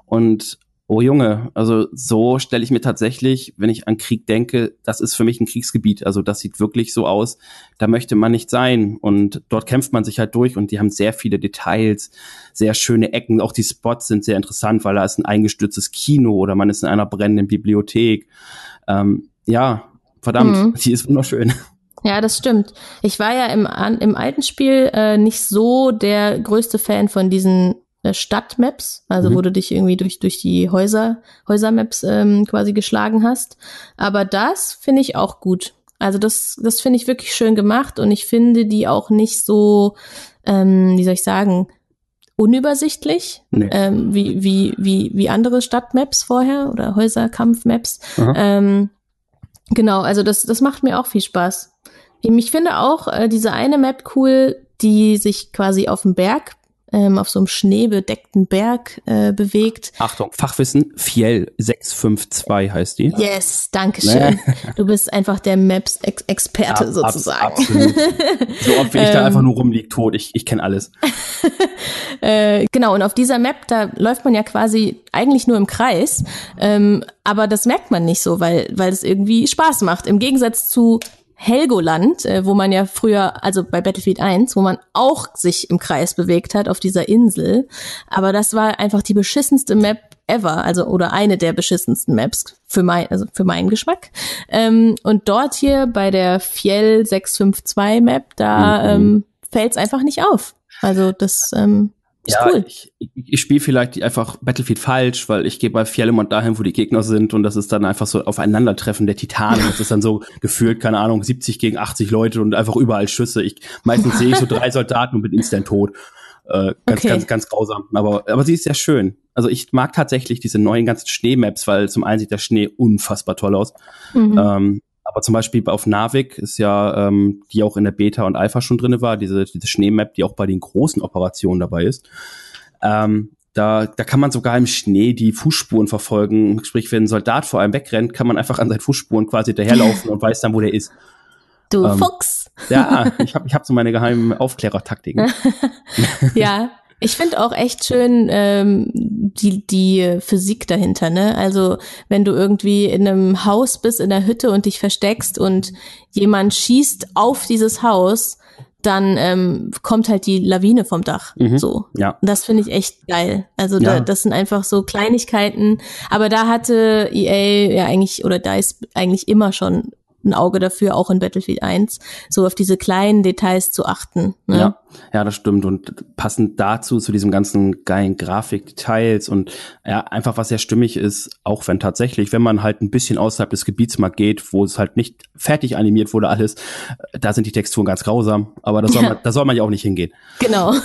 Und oh Junge, also so stelle ich mir tatsächlich, wenn ich an Krieg denke, das ist für mich ein Kriegsgebiet. Also das sieht wirklich so aus, da möchte man nicht sein. Und dort kämpft man sich halt durch und die haben sehr viele Details, sehr schöne Ecken. Auch die Spots sind sehr interessant, weil da ist ein eingestürztes Kino oder man ist in einer brennenden Bibliothek. Ähm, ja, verdammt, mhm. die ist wunderschön. Ja, das stimmt. Ich war ja im, im alten Spiel äh, nicht so der größte Fan von diesen Stadtmaps, also mhm. wo du dich irgendwie durch, durch die Häuser, Häusermaps ähm, quasi geschlagen hast. Aber das finde ich auch gut. Also das, das finde ich wirklich schön gemacht und ich finde die auch nicht so, ähm, wie soll ich sagen, unübersichtlich, nee. ähm, wie, wie, wie, wie andere Stadtmaps vorher oder Häuserkampfmaps. Ähm, genau, also das, das macht mir auch viel Spaß. Ich finde auch äh, diese eine Map cool, die sich quasi auf dem Berg ähm, auf so einem schneebedeckten Berg äh, bewegt. Achtung, Fachwissen, Fiel 652 heißt die. Yes, danke schön. Du bist einfach der Maps-Experte ja, sozusagen. Ab, absolut. so oft wie ich da einfach nur rumliegt tot, ich, ich kenne alles. äh, genau, und auf dieser Map, da läuft man ja quasi eigentlich nur im Kreis, ähm, aber das merkt man nicht so, weil, weil es irgendwie Spaß macht. Im Gegensatz zu Helgoland, äh, wo man ja früher, also bei Battlefield 1, wo man auch sich im Kreis bewegt hat auf dieser Insel. Aber das war einfach die beschissenste Map ever, also oder eine der beschissensten Maps für mein, also für meinen Geschmack. Ähm, und dort hier bei der Fiel 652 Map, da mhm. ähm, fällt es einfach nicht auf. Also das ähm, ist ja, cool. Ich, ich spiele vielleicht einfach Battlefield falsch, weil ich gehe bei Fjellemont dahin, wo die Gegner sind und das ist dann einfach so Aufeinandertreffen der Titanen. Das ist dann so gefühlt, keine Ahnung, 70 gegen 80 Leute und einfach überall Schüsse. Ich meistens sehe ich so drei Soldaten und bin instant tot. Äh, ganz, okay. ganz, ganz grausam. Aber, aber sie ist sehr schön. Also ich mag tatsächlich diese neuen ganzen Schneemaps, weil zum einen sieht der Schnee unfassbar toll aus. Mhm. Ähm, aber zum Beispiel auf Navik ist ja, ähm, die auch in der Beta und Alpha schon drinne war, diese, diese Schneemap, die auch bei den großen Operationen dabei ist. Ähm, da, da kann man sogar im Schnee die Fußspuren verfolgen. Sprich, wenn ein Soldat vor einem wegrennt, kann man einfach an seinen Fußspuren quasi hinterherlaufen und weiß dann, wo der ist. Du ähm, Fuchs. Ja, ich habe ich hab so meine geheimen Aufklärertaktiken. ja, ich finde auch echt schön ähm, die, die Physik dahinter, ne? Also wenn du irgendwie in einem Haus bist, in der Hütte und dich versteckst und jemand schießt auf dieses Haus, dann ähm, kommt halt die Lawine vom Dach. Mhm, so. Ja. Das finde ich echt geil. Also ja. da, das sind einfach so Kleinigkeiten. Aber da hatte EA ja eigentlich, oder da ist eigentlich immer schon ein Auge dafür, auch in Battlefield 1, so auf diese kleinen Details zu achten. Ne? Ja. ja, das stimmt. Und passend dazu, zu diesem ganzen geilen Grafikdetails und ja, einfach was sehr stimmig ist, auch wenn tatsächlich, wenn man halt ein bisschen außerhalb des Gebiets mal geht, wo es halt nicht fertig animiert wurde, alles, da sind die Texturen ganz grausam. Aber da soll, man, da soll man ja auch nicht hingehen. Genau.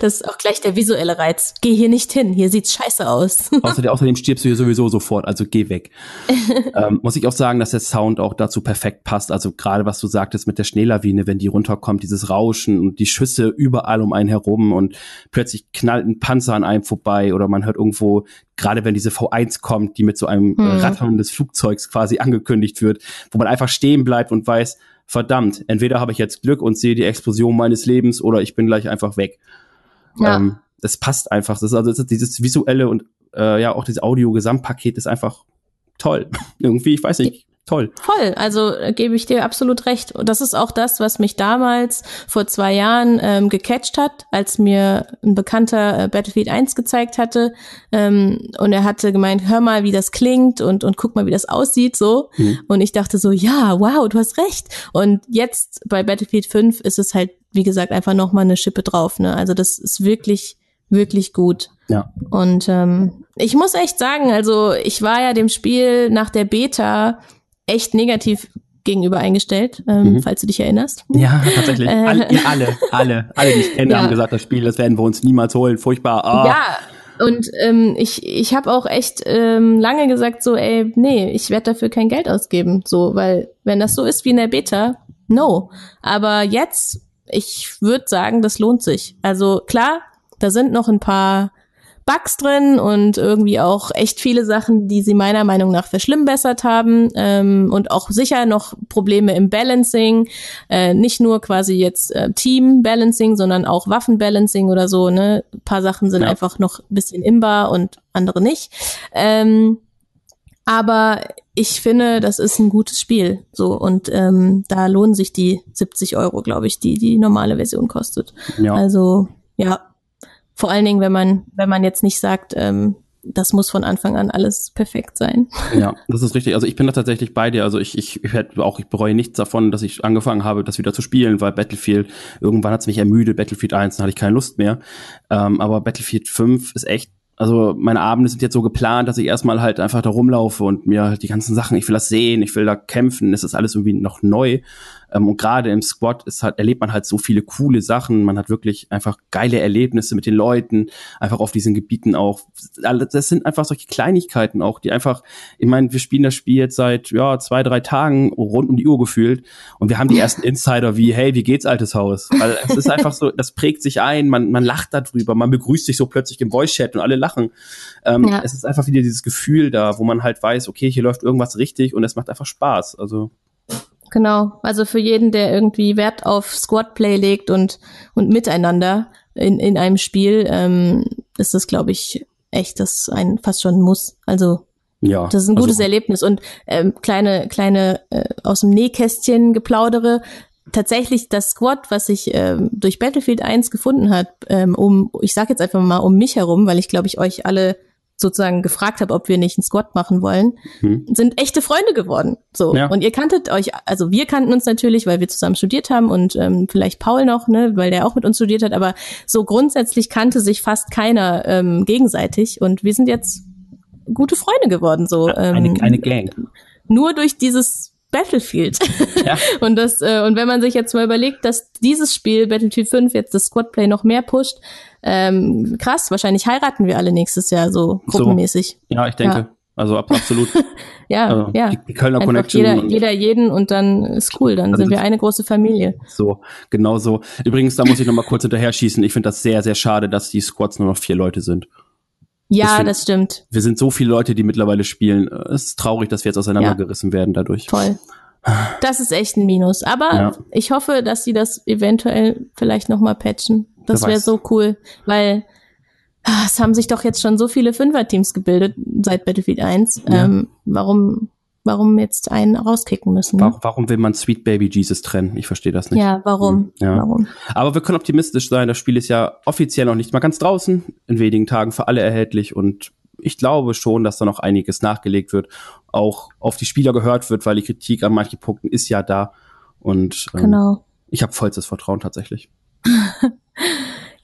Das ist auch gleich der visuelle Reiz. Geh hier nicht hin, hier sieht's scheiße aus. Außerdem, außerdem stirbst du hier sowieso sofort, also geh weg. ähm, muss ich auch sagen, dass der Sound auch dazu perfekt passt. Also gerade was du sagtest mit der Schneelawine, wenn die runterkommt, dieses Rauschen und die Schüsse überall um einen herum und plötzlich knallt ein Panzer an einem vorbei oder man hört irgendwo, gerade wenn diese V1 kommt, die mit so einem mhm. Rattern des Flugzeugs quasi angekündigt wird, wo man einfach stehen bleibt und weiß, verdammt, entweder habe ich jetzt Glück und sehe die Explosion meines Lebens oder ich bin gleich einfach weg. Ja. Ähm, das passt einfach. Das ist also das ist dieses visuelle und äh, ja auch dieses Audio-Gesamtpaket ist einfach toll. Irgendwie, ich weiß nicht toll. Voll, also äh, gebe ich dir absolut recht. Und das ist auch das, was mich damals vor zwei Jahren ähm, gecatcht hat, als mir ein Bekannter äh, Battlefield 1 gezeigt hatte. Ähm, und er hatte gemeint, hör mal, wie das klingt und, und guck mal, wie das aussieht, so. Mhm. Und ich dachte so, ja, wow, du hast recht. Und jetzt bei Battlefield 5 ist es halt, wie gesagt, einfach nochmal eine Schippe drauf. Ne? Also das ist wirklich, wirklich gut. Ja. Und ähm, ich muss echt sagen, also ich war ja dem Spiel nach der Beta echt negativ gegenüber eingestellt, ähm, mhm. falls du dich erinnerst. Ja, tatsächlich. Äh, alle, alle, alle, alle, die ich kenne, ja. haben gesagt, das Spiel, das werden wir uns niemals holen. Furchtbar. Oh. Ja. Und ähm, ich, ich habe auch echt ähm, lange gesagt, so, ey, nee, ich werde dafür kein Geld ausgeben. So, weil wenn das so ist wie in der Beta, no. Aber jetzt, ich würde sagen, das lohnt sich. Also klar, da sind noch ein paar Bugs drin und irgendwie auch echt viele Sachen, die sie meiner Meinung nach verschlimmbessert haben ähm, und auch sicher noch Probleme im Balancing, äh, nicht nur quasi jetzt äh, Team-Balancing, sondern auch Waffen-Balancing oder so. Ne, ein paar Sachen sind ja. einfach noch ein bisschen imbar und andere nicht. Ähm, aber ich finde, das ist ein gutes Spiel. So und ähm, da lohnen sich die 70 Euro, glaube ich, die die normale Version kostet. Ja. Also ja, vor allen Dingen, wenn man, wenn man jetzt nicht sagt, ähm, das muss von Anfang an alles perfekt sein. Ja, das ist richtig. Also ich bin da tatsächlich bei dir. Also ich, ich, ich auch, ich bereue nichts davon, dass ich angefangen habe, das wieder zu spielen, weil Battlefield, irgendwann hat es mich ermüdet, Battlefield 1, dann hatte ich keine Lust mehr. Ähm, aber Battlefield 5 ist echt also meine Abende sind jetzt so geplant, dass ich erstmal halt einfach da rumlaufe und mir halt die ganzen Sachen, ich will das sehen, ich will da kämpfen, es ist alles irgendwie noch neu. Ähm, und gerade im Squad ist halt, erlebt man halt so viele coole Sachen. Man hat wirklich einfach geile Erlebnisse mit den Leuten, einfach auf diesen Gebieten auch. Das sind einfach solche Kleinigkeiten auch, die einfach, ich meine, wir spielen das Spiel jetzt seit ja, zwei, drei Tagen rund um die Uhr gefühlt und wir haben die ersten Insider wie, hey, wie geht's, altes Haus? Weil es ist einfach so, das prägt sich ein, man, man lacht darüber, man begrüßt sich so plötzlich im Voice-Chat und alle lachen. Ähm, ja. Es ist einfach wieder dieses Gefühl da, wo man halt weiß, okay, hier läuft irgendwas richtig und es macht einfach Spaß. Also Genau, also für jeden, der irgendwie Wert auf Squad-Play legt und, und miteinander in, in einem Spiel, ähm, ist das, glaube ich, echt das ein fast schon ein Muss. Also ja, das ist ein gutes also, Erlebnis. Und ähm, kleine, kleine äh, aus dem Nähkästchen geplaudere. Tatsächlich das Squad, was sich ähm, durch Battlefield 1 gefunden hat, ähm, um, ich sag jetzt einfach mal um mich herum, weil ich glaube ich euch alle sozusagen gefragt habe, ob wir nicht einen Squad machen wollen, hm. sind echte Freunde geworden. So ja. und ihr kanntet euch, also wir kannten uns natürlich, weil wir zusammen studiert haben und ähm, vielleicht Paul noch, ne, weil der auch mit uns studiert hat. Aber so grundsätzlich kannte sich fast keiner ähm, gegenseitig und wir sind jetzt gute Freunde geworden. So ähm, eine, eine Gang. Nur durch dieses Battlefield. Ja. und das äh, und wenn man sich jetzt mal überlegt, dass dieses Spiel Battlefield 5 jetzt das Squadplay noch mehr pusht, ähm, krass, wahrscheinlich heiraten wir alle nächstes Jahr so gruppenmäßig. So. Ja, ich denke. Ja. Also ab, absolut. ja, also, ja. Die, die Kölner Einfach Connection. Jeder, jeder jeden und dann ist cool, dann also sind wir eine große Familie. So, genau so. Übrigens, da muss ich noch mal kurz hinterher schießen. Ich finde das sehr, sehr schade, dass die Squads nur noch vier Leute sind. Ja, das, das stimmt. Wir sind so viele Leute, die mittlerweile spielen. Es ist traurig, dass wir jetzt auseinandergerissen ja. werden dadurch. Voll. Das ist echt ein Minus. Aber ja. ich hoffe, dass sie das eventuell vielleicht noch mal patchen. Das wäre so cool, weil ah, es haben sich doch jetzt schon so viele Fünfer-Teams gebildet seit Battlefield 1. Ja. Ähm, warum, warum jetzt einen rauskicken müssen? Ne? Warum, will man Sweet Baby Jesus trennen? Ich verstehe das nicht. Ja, warum? Hm, ja. warum? Aber wir können optimistisch sein. Das Spiel ist ja offiziell noch nicht mal ganz draußen. In wenigen Tagen für alle erhältlich und ich glaube schon, dass da noch einiges nachgelegt wird, auch auf die Spieler gehört wird, weil die Kritik an manchen Punkten ist ja da. Und ähm, genau. ich habe vollstes Vertrauen tatsächlich.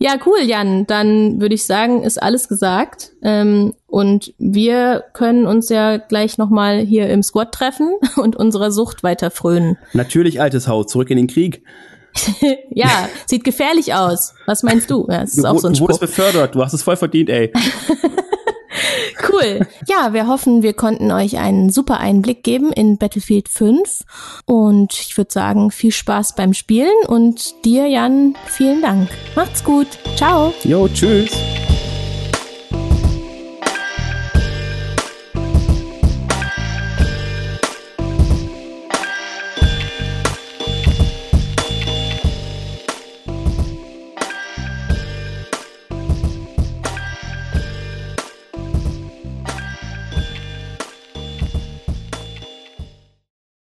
Ja, cool, Jan. Dann würde ich sagen, ist alles gesagt. Ähm, und wir können uns ja gleich nochmal hier im Squad treffen und unserer Sucht weiter frönen. Natürlich, altes Haus, zurück in den Krieg. ja, sieht gefährlich aus. Was meinst du? Ja, du, auch so ein du wurdest befördert, du hast es voll verdient, ey. Cool. Ja, wir hoffen, wir konnten euch einen super Einblick geben in Battlefield 5. Und ich würde sagen, viel Spaß beim Spielen und dir, Jan, vielen Dank. Macht's gut. Ciao. Jo, tschüss.